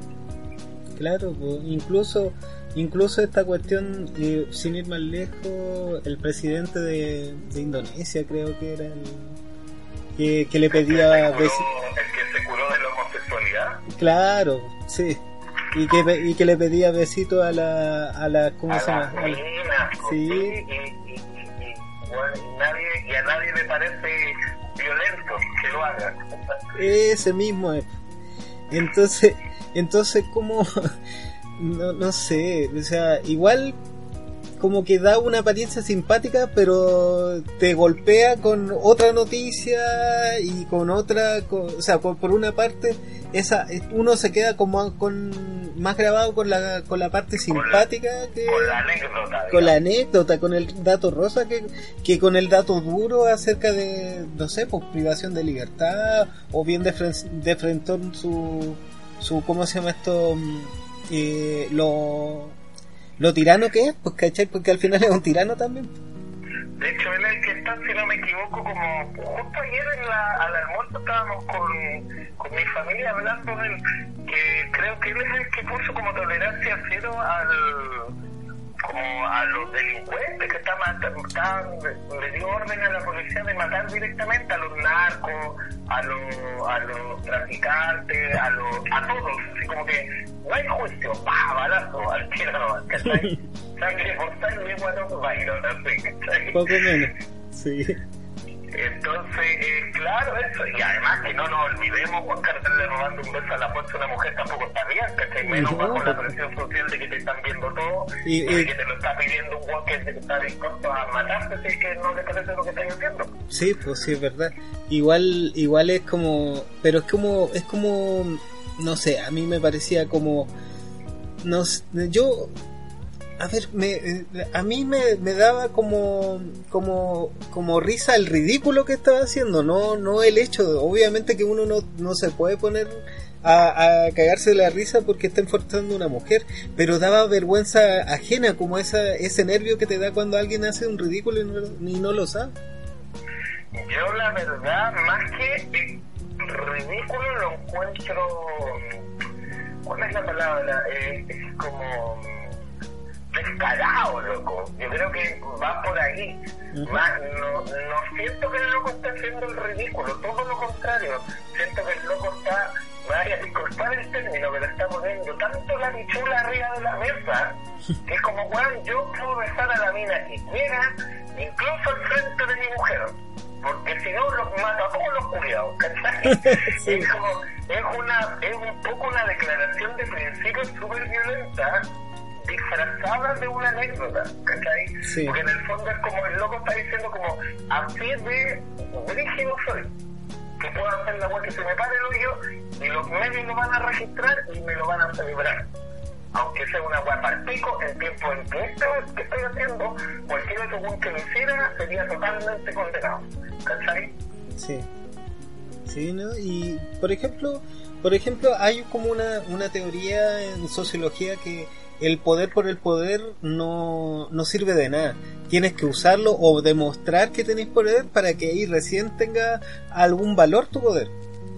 Claro, pues, incluso incluso esta cuestión, eh, sin ir más lejos, el presidente de, de Indonesia creo que era el que, que le pedía el, que se besi- curó, el que se curó de la homosexualidad. claro, sí, y que y que le pedía besitos a la a la ¿cómo a se llama? la- Sí. y, y, y, y, bueno, nadie, y a nadie le parece violento que lo haga. Ese mismo es. Entonces, entonces como no, no sé, o sea, igual como que da una apariencia simpática, pero te golpea con otra noticia y con otra, con- o sea, por, por una parte, esa uno se queda como con más grabado con la con la parte simpática que Con la anécdota. con la digamos. anécdota, con el dato rosa, que, que con el dato duro acerca de, no sé, pues privación de libertad, o bien de, fren- de frentón su, su, ¿cómo se llama esto? Mm, Eh, lo, lo tirano que es, pues, ¿cachai? Porque al final es un tirano también. De hecho, él es el que está, si no me equivoco, como justo ayer en la, al almuerzo estábamos con, con mi familia hablando del que creo que él es el que puso como tolerancia cero al como a los delincuentes que matando, está- le dio orden a la policía de matar directamente a los narcos, a los, a los traficantes, a los, a todos, así como que no hay juicio, pa, balazo, al tiro. Sangre por sangre, bueno, Byron, así, ¿cachai? Poco menos. Sí. Entonces, eh, claro, eso. Y además que no nos olvidemos, Juan Cartel robando un beso a la fuerza a una mujer tampoco está bien, ¿cachai? Menos No, bajo la presión social de que te están viendo todo Y- y, que te lo está pidiendo un Juan que está dispuesto a matarte si es que no le parece lo que están haciendo. Sí, pues sí, es verdad. Igual, igual es como, pero es como, es como, no sé, a mí me parecía como, no sé, yo, a ver, me, eh, a mí me, daba como, como, risa el ridículo que estaba haciendo, no, no el hecho, obviamente que uno no, se puede poner a, cagarse de la risa porque está enforzando a una mujer, pero daba vergüenza ajena, como esa, ese nervio que te da cuando alguien hace un ridículo y no, y no lo sabe. Yo la verdad, más que ridículo, lo encuentro... ¿Cuál es la palabra? Eh, es como descarado, loco. Yo creo que va por ahí. No, no siento que el loco está haciendo el ridículo, todo lo contrario. Siento que el loco está, vaya a disculpar el término, pero está poniendo tanto la bichula arriba de la mesa, que es como, weón, yo puedo besar a la mina que quiera, incluso al frente de mi mujer. Porque si no, los mato a todos los culiados, ¿cachai? Sí. Es como, es una, es un poco una declaración de principios súper violenta, disfrazada de una anécdota, ¿cachai? Sí. Porque en el fondo es como el loco está diciendo como, así de brígido soy, que puedo hacer la web que se me pare el hoyo y los medios lo van a registrar y me lo van a celebrar. Aunque sea una web al pico, el tiempo en que esto que estoy haciendo, cualquier otro weón que lo hiciera sería totalmente condenado, ¿cachai? Sí. Sí, ¿no? Y por ejemplo, por ejemplo, hay como una, una teoría en sociología que el poder por el poder no, no sirve de nada. Tienes que usarlo o demostrar que tenés poder para que ahí recién tenga algún valor tu poder.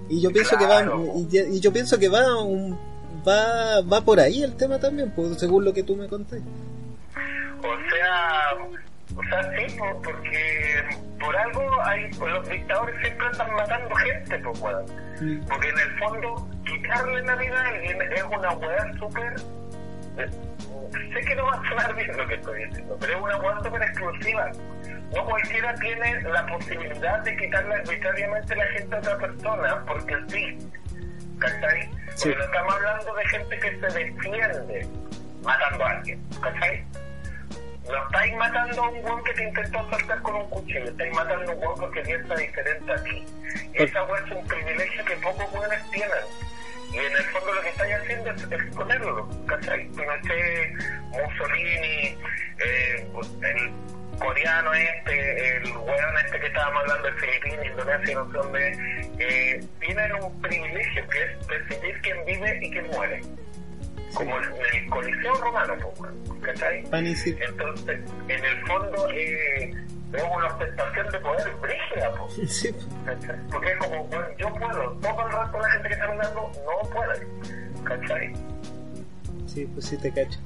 Y yo pienso que va y, yo pienso que va un va va por ahí el tema también, pues, según lo que tú me conté. O sea, o sea, sí, po, porque por algo hay, los dictadores siempre están matando gente, pues, weón. Porque en el fondo, quitarle la vida a alguien es una weá súper. Sé que no va a sonar bien lo que estoy diciendo, pero es una weá súper exclusiva. No cualquiera tiene la posibilidad de quitarle arbitrariamente la gente a otra persona, porque sí. ¿Cachai? Porque Sí. no estamos hablando de gente que se defiende matando a alguien. ¿Cachai? No estáis matando a un weón que te intentó saltar con un cuchillo, estáis matando a un weón porque piensa diferente a ti. Esa weón es un privilegio que pocos weones tienen. Y en el fondo lo que estáis haciendo es exponerlo, ¿cachai? Pinochet, Mussolini, eh, el coreano este, el weón este que estábamos hablando de Filipinas, Indonesia, no sé dónde, eh, tienen un privilegio que es decidir quién vive y quién muere. Como en el Coliseo Romano, ¿cachai? Entonces, en el fondo, eh, es una ostentación de poder brígida, pues. Sí. Porque es como, bueno, yo puedo, todo el resto de la gente que está mirando no puede, ¿cachai? Sí, pues sí te cacho.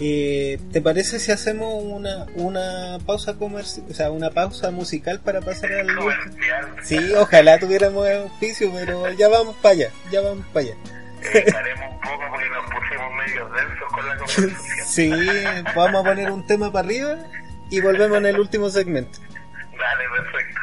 Eh, ¿Te parece si hacemos una, una pausa comercial, o sea, una pausa musical para pasar al Comercial. Sí, ojalá tuviéramos auspicio, pero ya vamos para allá, ya vamos para allá. Eh, un poco porque nos pusimos medio densos con la conversación. Sí, vamos a poner un tema para arriba y volvemos en el último segmento. Dale, perfecto.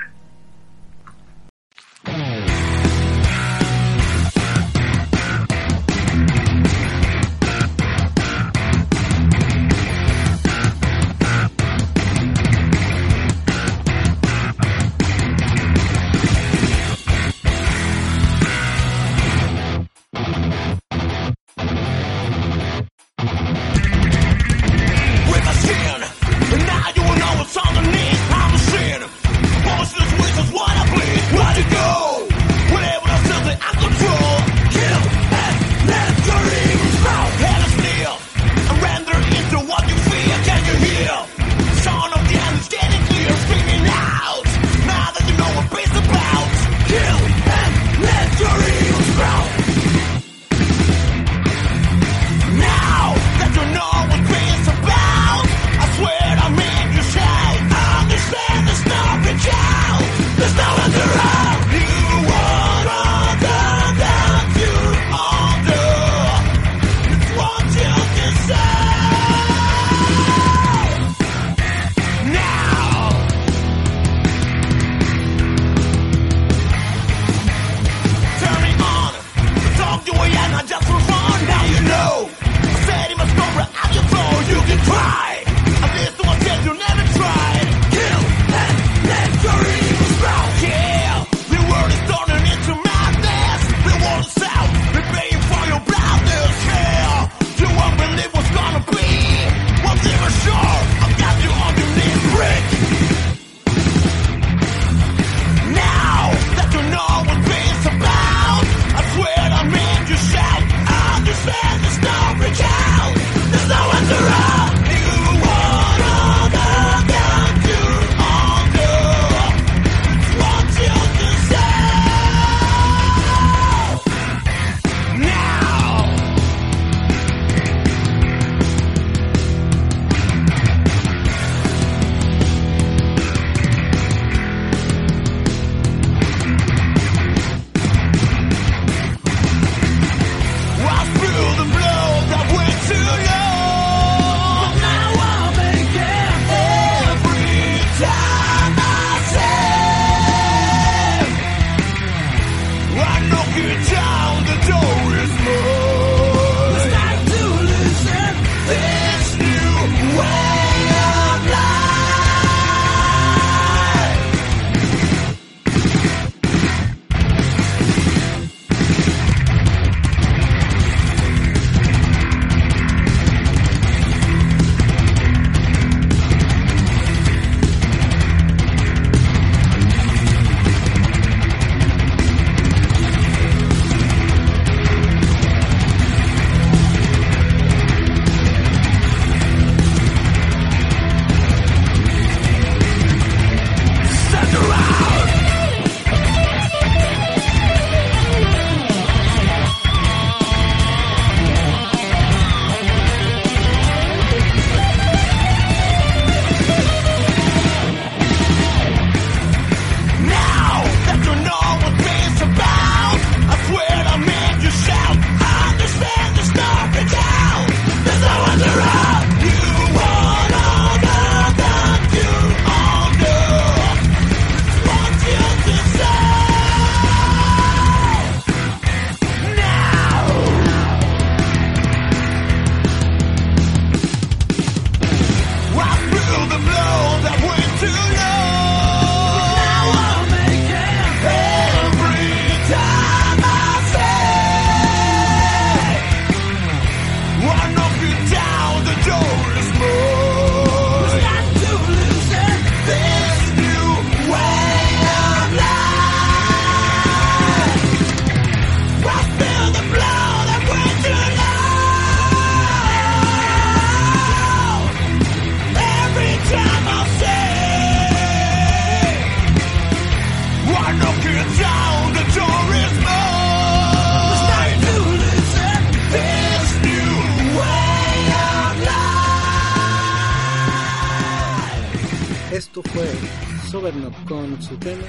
Su tema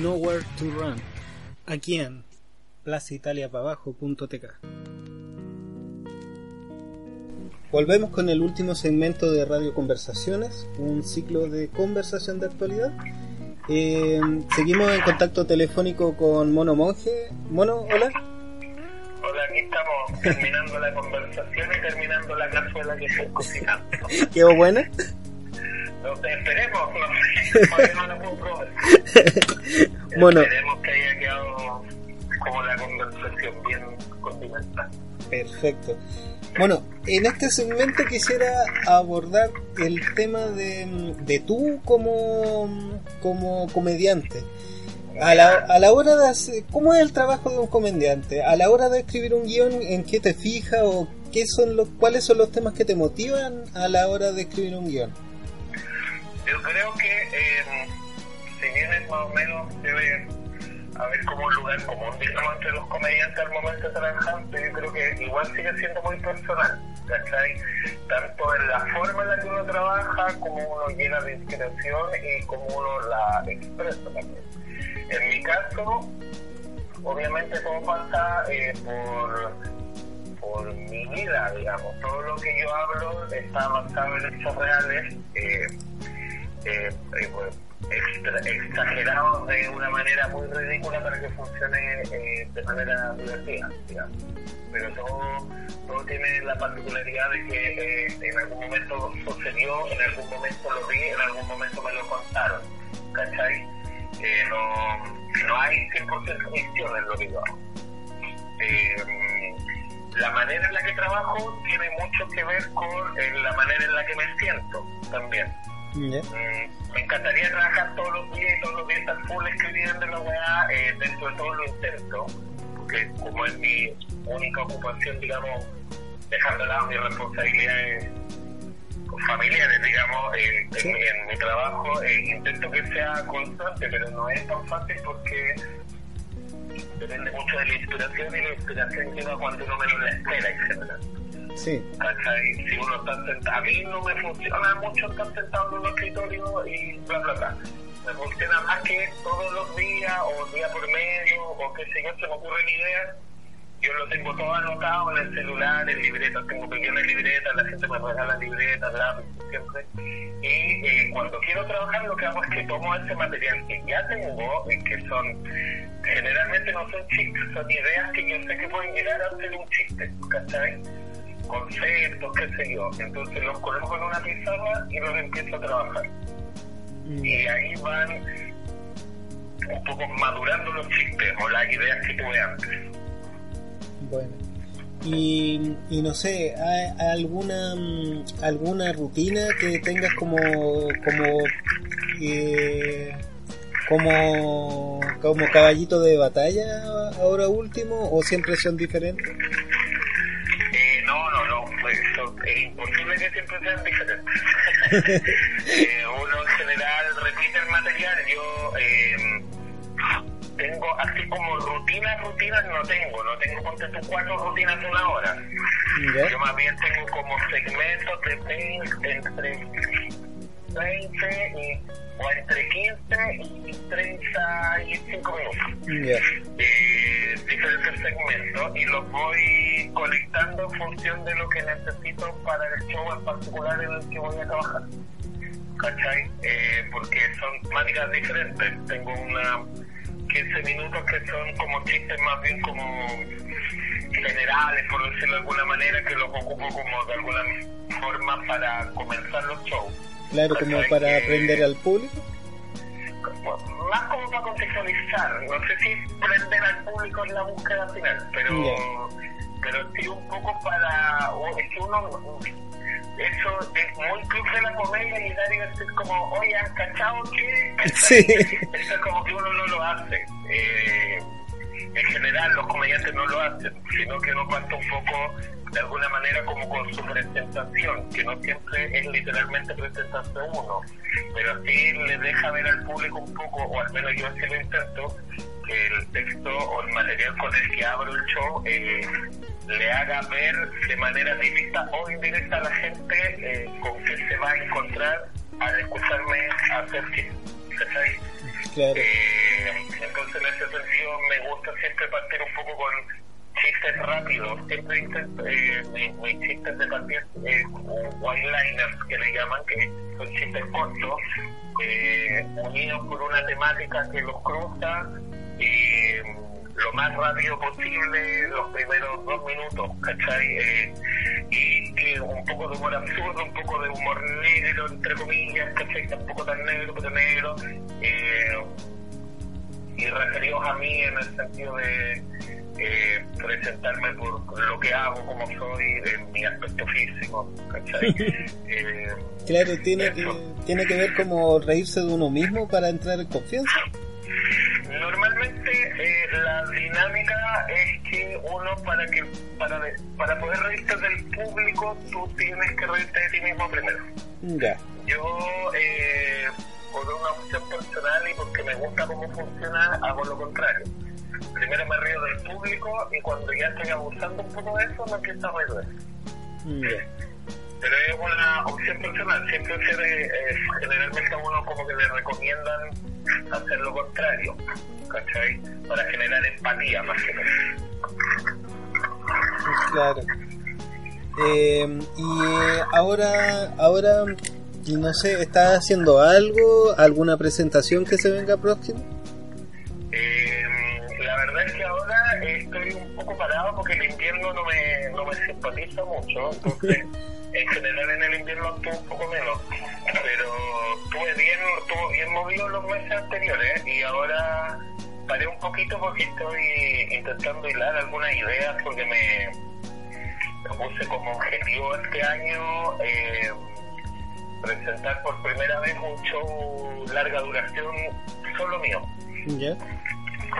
Nowhere to Run, aquí en plazaitaliapabajo.tk. Volvemos con el último segmento de Radio Conversaciones, un ciclo de conversación de actualidad. Eh, seguimos en contacto telefónico con Mono Monje. Mono, hola. Hola, aquí estamos terminando la conversación y terminando la cazuela que estoy cocinando. ¿Quedó buena? Esperemos, no puedo probar. Bueno. Esperemos que haya quedado como la conversación bien condimentada. Perfecto. Bueno, en este segmento quisiera abordar el tema de, de tú como, como comediante. A la, a la hora de hacer, ¿cómo es el trabajo de un comediante? A la hora de escribir un guion, ¿en qué te fijas o qué son los, cuáles son los temas que te motivan a la hora de escribir un guion? Yo creo que, eh, si bien es más o menos, debe haber como un lugar común, digamos, entre los comediantes al momento de trabajar, yo creo que igual sigue siendo muy personal, ¿cachai? Tanto en la forma en la que uno trabaja, como uno llena de inspiración y como uno la expresa también. En mi caso, obviamente todo pasa eh, por, por mi vida, digamos. Todo lo que yo hablo está basado en hechos reales. Eh, eh, eh, exagerados de una manera muy ridícula para que funcione eh, de manera divertida. Pero todo, todo tiene la particularidad de que eh, en algún momento sucedió, en algún momento lo vi, en algún momento me lo contaron, ¿cachai? Eh, no, no hay 100% ficción en lo que yo la manera en la que trabajo tiene mucho que ver con la manera en la que me siento también. Mm, me encantaría trabajar todos los días y todos los días estar full escribiendo la weá eh, dentro de todo lo intento, porque como es mi única ocupación, digamos, dejando de lado mis responsabilidades familiares, digamos, en, en- Sí. en mi trabajo, eh, intento que sea constante, pero no es tan fácil porque depende mucho de la inspiración y la inspiración llega cuando uno menos la espera general. Sí. Si uno está sentado, a mí no me funciona mucho estar sentado en un escritorio y bla, bla, bla. Me funciona más que todos los días o día por medio o qué sé yo, se me ocurren ideas. Yo lo tengo todo anotado en el celular, en libretas, tengo pequeñas libretas, la gente me regala libretas, lápices siempre. Y eh, cuando quiero trabajar lo que hago es que tomo ese material que ya tengo, que son, generalmente no son chistes, son ideas que yo sé que pueden llegar a ser un chiste, ¿cachai? Conceptos, qué sé yo. Entonces los coloco en una pizarra y los empiezo a trabajar. Y ahí van un poco madurando los chistes o las ideas que tuve antes. bueno. Y, y no sé, ¿hay alguna mm, alguna rutina que tengas como como eh, como como caballito de batalla ahora último o siempre son diferentes? Imposible que siempre sean diferentes. Eh, uno en general repite el material, yo eh, tengo así como rutinas, rutinas no tengo, no tengo ponte cuatro rutinas de una hora. Yo más bien tengo como segmentos de 20, entre 20 y, o entre 15 y 35 minutos eh, diferentes segmentos y los voy conectando en función de lo que necesito para el show en particular en el que voy a trabajar. ¿Cachai? Eh, porque son temáticas diferentes. Tengo una 15 minutos que son como chistes más bien como generales, por decirlo de alguna manera, que los ocupo como de alguna forma para comenzar los shows. Claro, como para aprender al público. más como para contextualizar. No sé si prender al público en la búsqueda final, pero, pero sí un poco para. Es que uno. Eso es muy club de la comedia y decir como, oye, ¿han cachado que? Sí. Eso es como que uno no lo hace. Eh, en general los comediantes no lo hacen, sino que uno cuenta un poco de alguna manera como con su presentación, que no siempre es literalmente presentarse uno, pero sí le deja ver al público un poco, o al menos yo así lo intento, que el texto o el material con el que abro el show eh, le haga ver de manera directa o indirecta a la gente eh, con qué se va a encontrar al escucharme hacer. ¿cachai? Claro. Eh, entonces en ese sentido me gusta siempre partir un poco con chistes rápidos. Siempre eh, mis, chistes de partir eh, one-liners que le llaman, que son chistes cortos, eh, unidos por una temática que los cruza y lo más rápido posible los primeros dos minutos, ¿cachai? Eh, y que un poco de humor absurdo, un poco de humor negro, entre comillas, ¿cachai? Tampoco tan negro, pero negro. Eh, y referidos a mí en el sentido de eh, presentarme por lo que hago, como soy, en mi aspecto físico, ¿cachai? Eh, Claro, tiene que, tiene que ver como reírse de uno mismo para entrar en confianza. Normalmente eh, la dinámica es que uno para que para de- para poder reírte del público tú tienes que reírte de ti mismo primero. Ya. Yo eh, por una opción personal y porque me gusta cómo funciona hago lo contrario. Primero me río del público y cuando ya estoy abusando un poco de eso me empiezo a reír eso. Ya. Pero es una opción personal, siempre se eh, generalmente a uno como que le recomiendan hacer lo contrario, ¿cachai? Para generar empatía más que nada. Claro. Eh, y eh, ahora, ahora, no sé, ¿estás haciendo algo? ¿Alguna presentación que se venga próxima? Verdad es que ahora estoy un poco parado porque el invierno no me, no me simpatiza mucho, entonces en general en el invierno actúo un poco menos, pero estuve bien, estuvo bien movido los meses anteriores y ahora paré un poquito porque estoy intentando hilar algunas ideas porque me, me puse como objetivo este año eh, presentar por primera vez un show larga duración solo mío. Ya.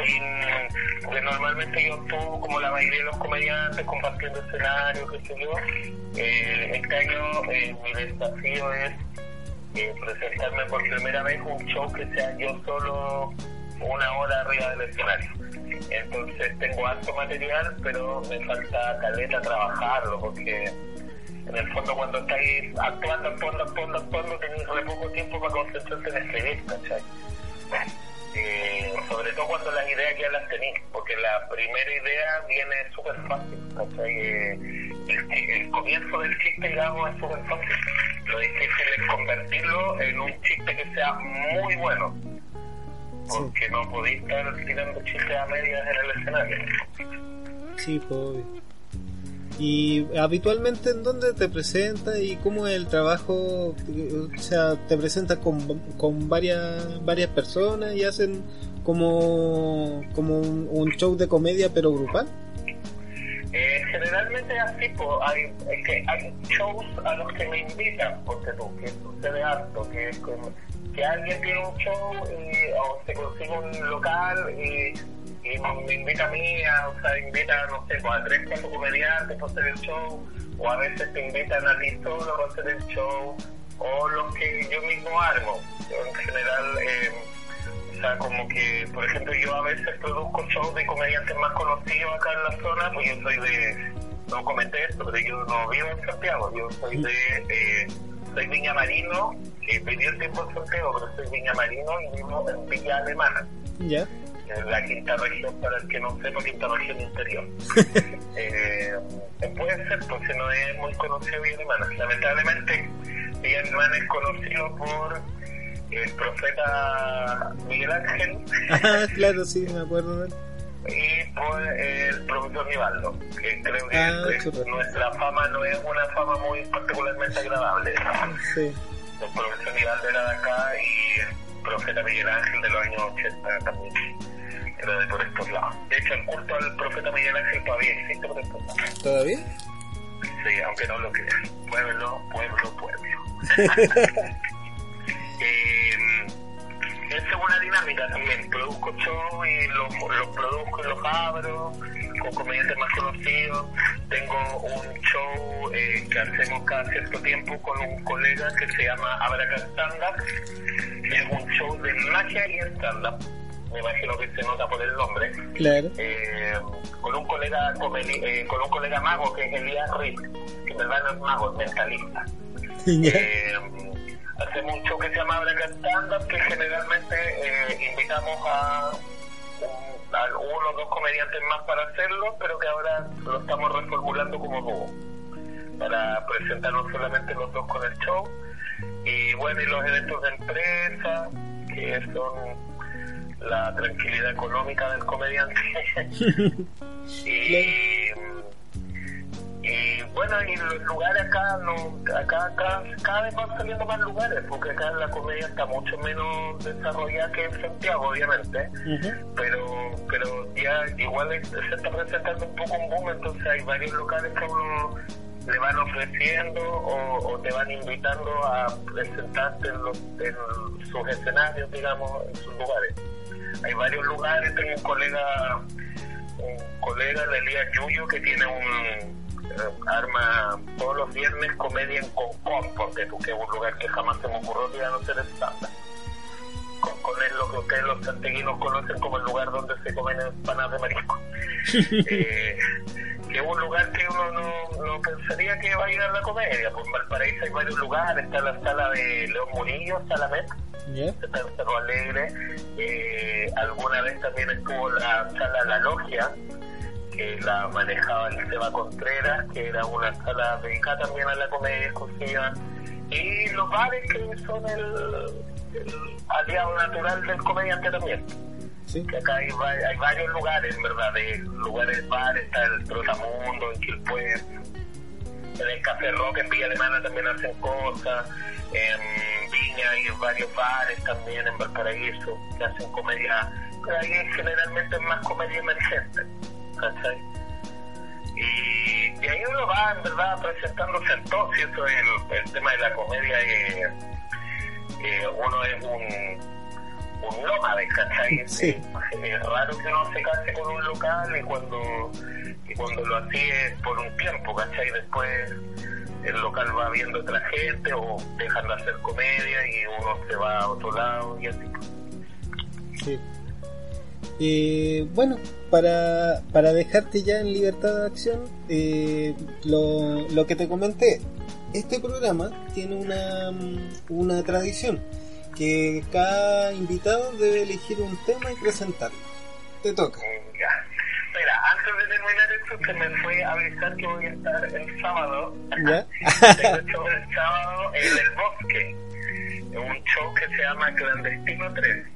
Y, porque normalmente yo estuve como la mayoría de los comediantes compartiendo escenario, qué sé yo. Eh, este año eh, mi desafío es eh, presentarme por primera vez un show que sea yo solo una hora arriba del escenario. Entonces tengo alto material, pero me falta caleta trabajarlo, porque en el fondo cuando estáis actuando, actuando, actuando, actuando, tenéis re poco tiempo para concentrarse en escribir, ¿cachai? Eh, sobre todo cuando las ideas ya las tenéis, porque la primera idea viene súper fácil. Eh, el, el comienzo del chiste, digamos, es súper fácil. Lo difícil es convertirlo en un chiste que sea muy bueno, porque no podéis estar tirando chistes a medias en el escenario. Sí, pues. ¿Y habitualmente en dónde te presentas y cómo es el trabajo? O sea, ¿te presentas con, con varias, varias personas y hacen como, como un, show de comedia pero grupal? Eh, generalmente así, hay, es que hay shows a los que me invitan, porque tú, que sucede harto, que, es que alguien tiene un show y, o se consigue un local y, y me invita a mí, a, o sea, invita, no sé, pues, a tres, cuatro comediantes para hacer el show, o a veces te invitan a ti solo para hacer el show, o los que yo mismo armo. Yo en general... Eh, o sea, como que, por ejemplo, yo a veces produzco shows de comediantes más conocidos acá en la zona, pues yo soy de, no comenté esto, pero yo no vivo en Santiago, yo soy de, eh, soy Viña Marino, eh, viví el tiempo en Santiago, pero soy Viña Marino y vivo en Villa Alemana, Ya. La quinta región, para el que no sepa, quinta región interior. eh, puede ser, porque no es muy conocido Villa Alemana. Lamentablemente, Villa Alemana es conocido por el profeta Miguel Ángel Ah, claro, sí, me acuerdo de él. y por el profesor Nivaldo, que creo que Ah, eh, nuestra fama no es una fama muy particularmente agradable. Sí. El profesor Nivaldo era de acá y el profeta Miguel Ángel de los años 80 también de por estos lados. De hecho, el culto al profeta Miguel Ángel todavía existe por estos lados. ¿Todavía? Sí, aunque no lo crean. Pueblo, pueblo, pueblo. eh, esa es una dinámica también. Produzco show y los, los produzco y los abro con comediantes más conocidos. Tengo un show eh, que hacemos cada cierto tiempo con un colega que se llama Abraca Stand Up. Es un show de magia y stand-up. Me imagino que se nota por el nombre Claro. eh, con un colega eh, con un colega mago que es Elías Riz, que en verdad no es mago, es mentalista. Eh, hacemos un show que se llama Braca Stand Up, que generalmente eh, invitamos a, un- a uno o dos comediantes más para hacerlo, pero que ahora lo estamos reformulando como dúo, para presentarnos solamente los dos con el show. Y bueno, y los eventos de empresa, que son la tranquilidad económica del comediante. y, y bueno, y los lugares acá, no, acá, acá cada vez van saliendo más lugares, porque acá la comedia está mucho menos desarrollada que en Santiago, obviamente, pero pero ya igual se está presentando un poco un boom, entonces hay varios locales que uno le van ofreciendo o, o te van invitando a presentarte en, los, en sus escenarios, digamos, en sus lugares. Hay varios lugares, tengo un colega, un colega de Elías Yuyo que tiene un eh, arma todos los viernes comedia en Concón, porque tú que es un lugar que jamás se me ocurrió a no ser estándar. Concón es lo que ustedes los santeguinos conocen como el lugar donde se comen empanadas de marisco. Eh, que es un lugar que uno no, no pensaría que va a ir a la comedia. Pues en Valparaíso hay varios lugares, está la sala de León Murillo, Met, ¿Ya? está en Cerro Alegre. Eh, alguna vez también estuvo la sala La Logia, que la manejaba el Seba Contreras, que era una sala dedicada también a la comedia exclusiva. Y los bares que son el, el aliado natural del comediante también. Sí. Que acá hay, hay varios lugares, en verdad, de lugares bares, está el Trotamundo, en Quilpué, en el Café Rock en Villa Alemana también hacen cosas, en Viña hay varios bares también en Valparaíso que hacen comedia, pero ahí generalmente es más comedia emergente, ¿cachai? Y, y ahí uno va, en verdad, presentándose en todo, si eso es el, el tema de la comedia, eh, eh, uno es un, un nómade, ¿cachai? Sí. Es raro que uno se case con un local y cuando, y cuando lo hacía es por un tiempo, ¿cachai? Después el local va viendo otra gente o dejan de hacer comedia y uno se va a otro lado y así. Sí. Eh, bueno, para, para dejarte ya en libertad de acción, eh, lo, lo que te comenté, este programa tiene una, una tradición, que cada invitado debe elegir un tema y presentarlo. Te toca. Ya. Espera, antes de terminar esto, se me fue a avisar que voy a estar el sábado. ¿Ya? Tengo el sábado en el bosque. Un show que se llama Clandestino 3,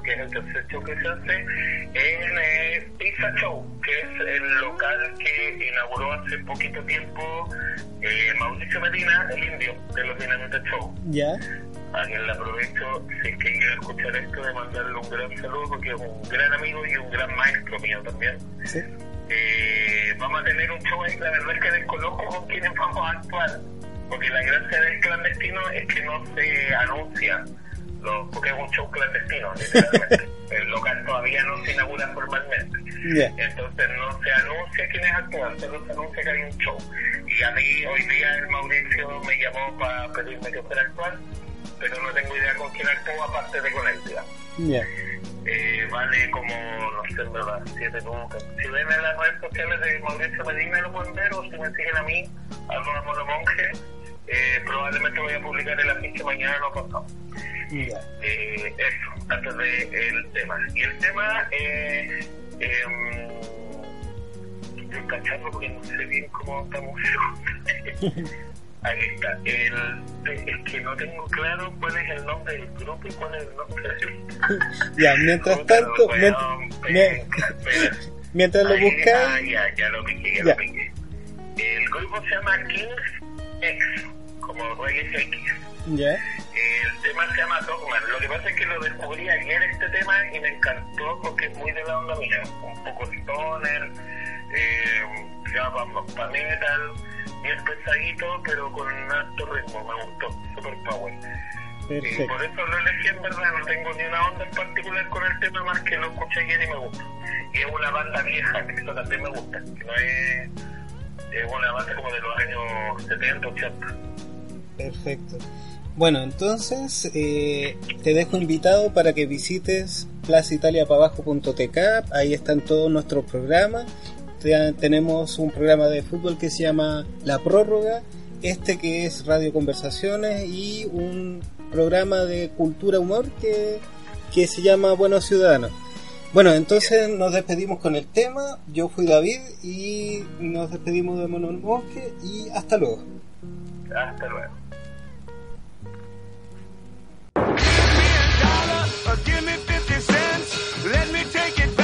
porque es el tercer show que se hace en eh, Pizza Show, que es el local que inauguró hace poquito tiempo eh, Mauricio Medina, el indio de los Dinamita Show. ¿Ya? A quien le aprovecho, si es que quiere escuchar esto, de mandarle un gran saludo, porque es un gran amigo y un gran maestro mío también. ¿Sí? Eh, vamos a tener un show ahí, la verdad es que desconozco con quiénes vamos a actuar, porque la gracia del clandestino es que no se anuncia, lo- porque es un show clandestino, literalmente. El local todavía no se inaugura formalmente. Entonces no se anuncia quiénes actúan, solo se anuncia que hay un show. Y a mí hoy día el Mauricio me llamó para pedirme que fuera a actuar, pero no tengo idea con quién actúa aparte de con él. ¿Ya? Eh, vale como, no sé, verdad, 7 lucas. Si ven en las redes sociales de Mauricio Medina lo pueden ver, o si me siguen a mí, arroba monomonje, eh, probablemente voy a publicar el afiche mañana o pasado. ¿Ya? Eh, eso, antes de el tema. Y el tema, eh, eh, estoy cachando porque no sé bien cómo estamos. Ahí está. El, es que no tengo claro cuál es el nombre del grupo y cuál es el nombre del Ya, mientras tanto, weón, mient- penca, mie- espera. mientras lo Ahí, ah, ya, ya lo piqué, ya, Ya. lo piqué. El grupo se llama Kings X, como Reyes X. El tema se llama Dogman. Lo que pasa es que lo descubrí ayer este tema y me encantó porque es muy de la onda mía. Un poco stoner, eh, ya para metal, bien pesadito, pero con un alto ritmo. Me gustó, super power. Y por eso lo elegí en verdad, no tengo ni una onda en particular con el tema más que lo escuché ayer y me gusta. Y es una banda vieja, que eso también me gusta, que no es, es una banda como de los años 70, 80. Perfecto. Bueno, entonces eh, te dejo invitado para que visites plazaitaliapabajo.tk. Ahí están todos nuestros programas. Te- tenemos un programa de fútbol que se llama La Prórroga, este que es Radio Conversaciones y un programa de cultura humor que, que se llama Buenos Ciudadanos. Bueno, entonces nos despedimos con el tema. Yo fui David y nos despedimos de Mono Bosque y hasta luego. Hasta luego. give me 50 cents. Let me take it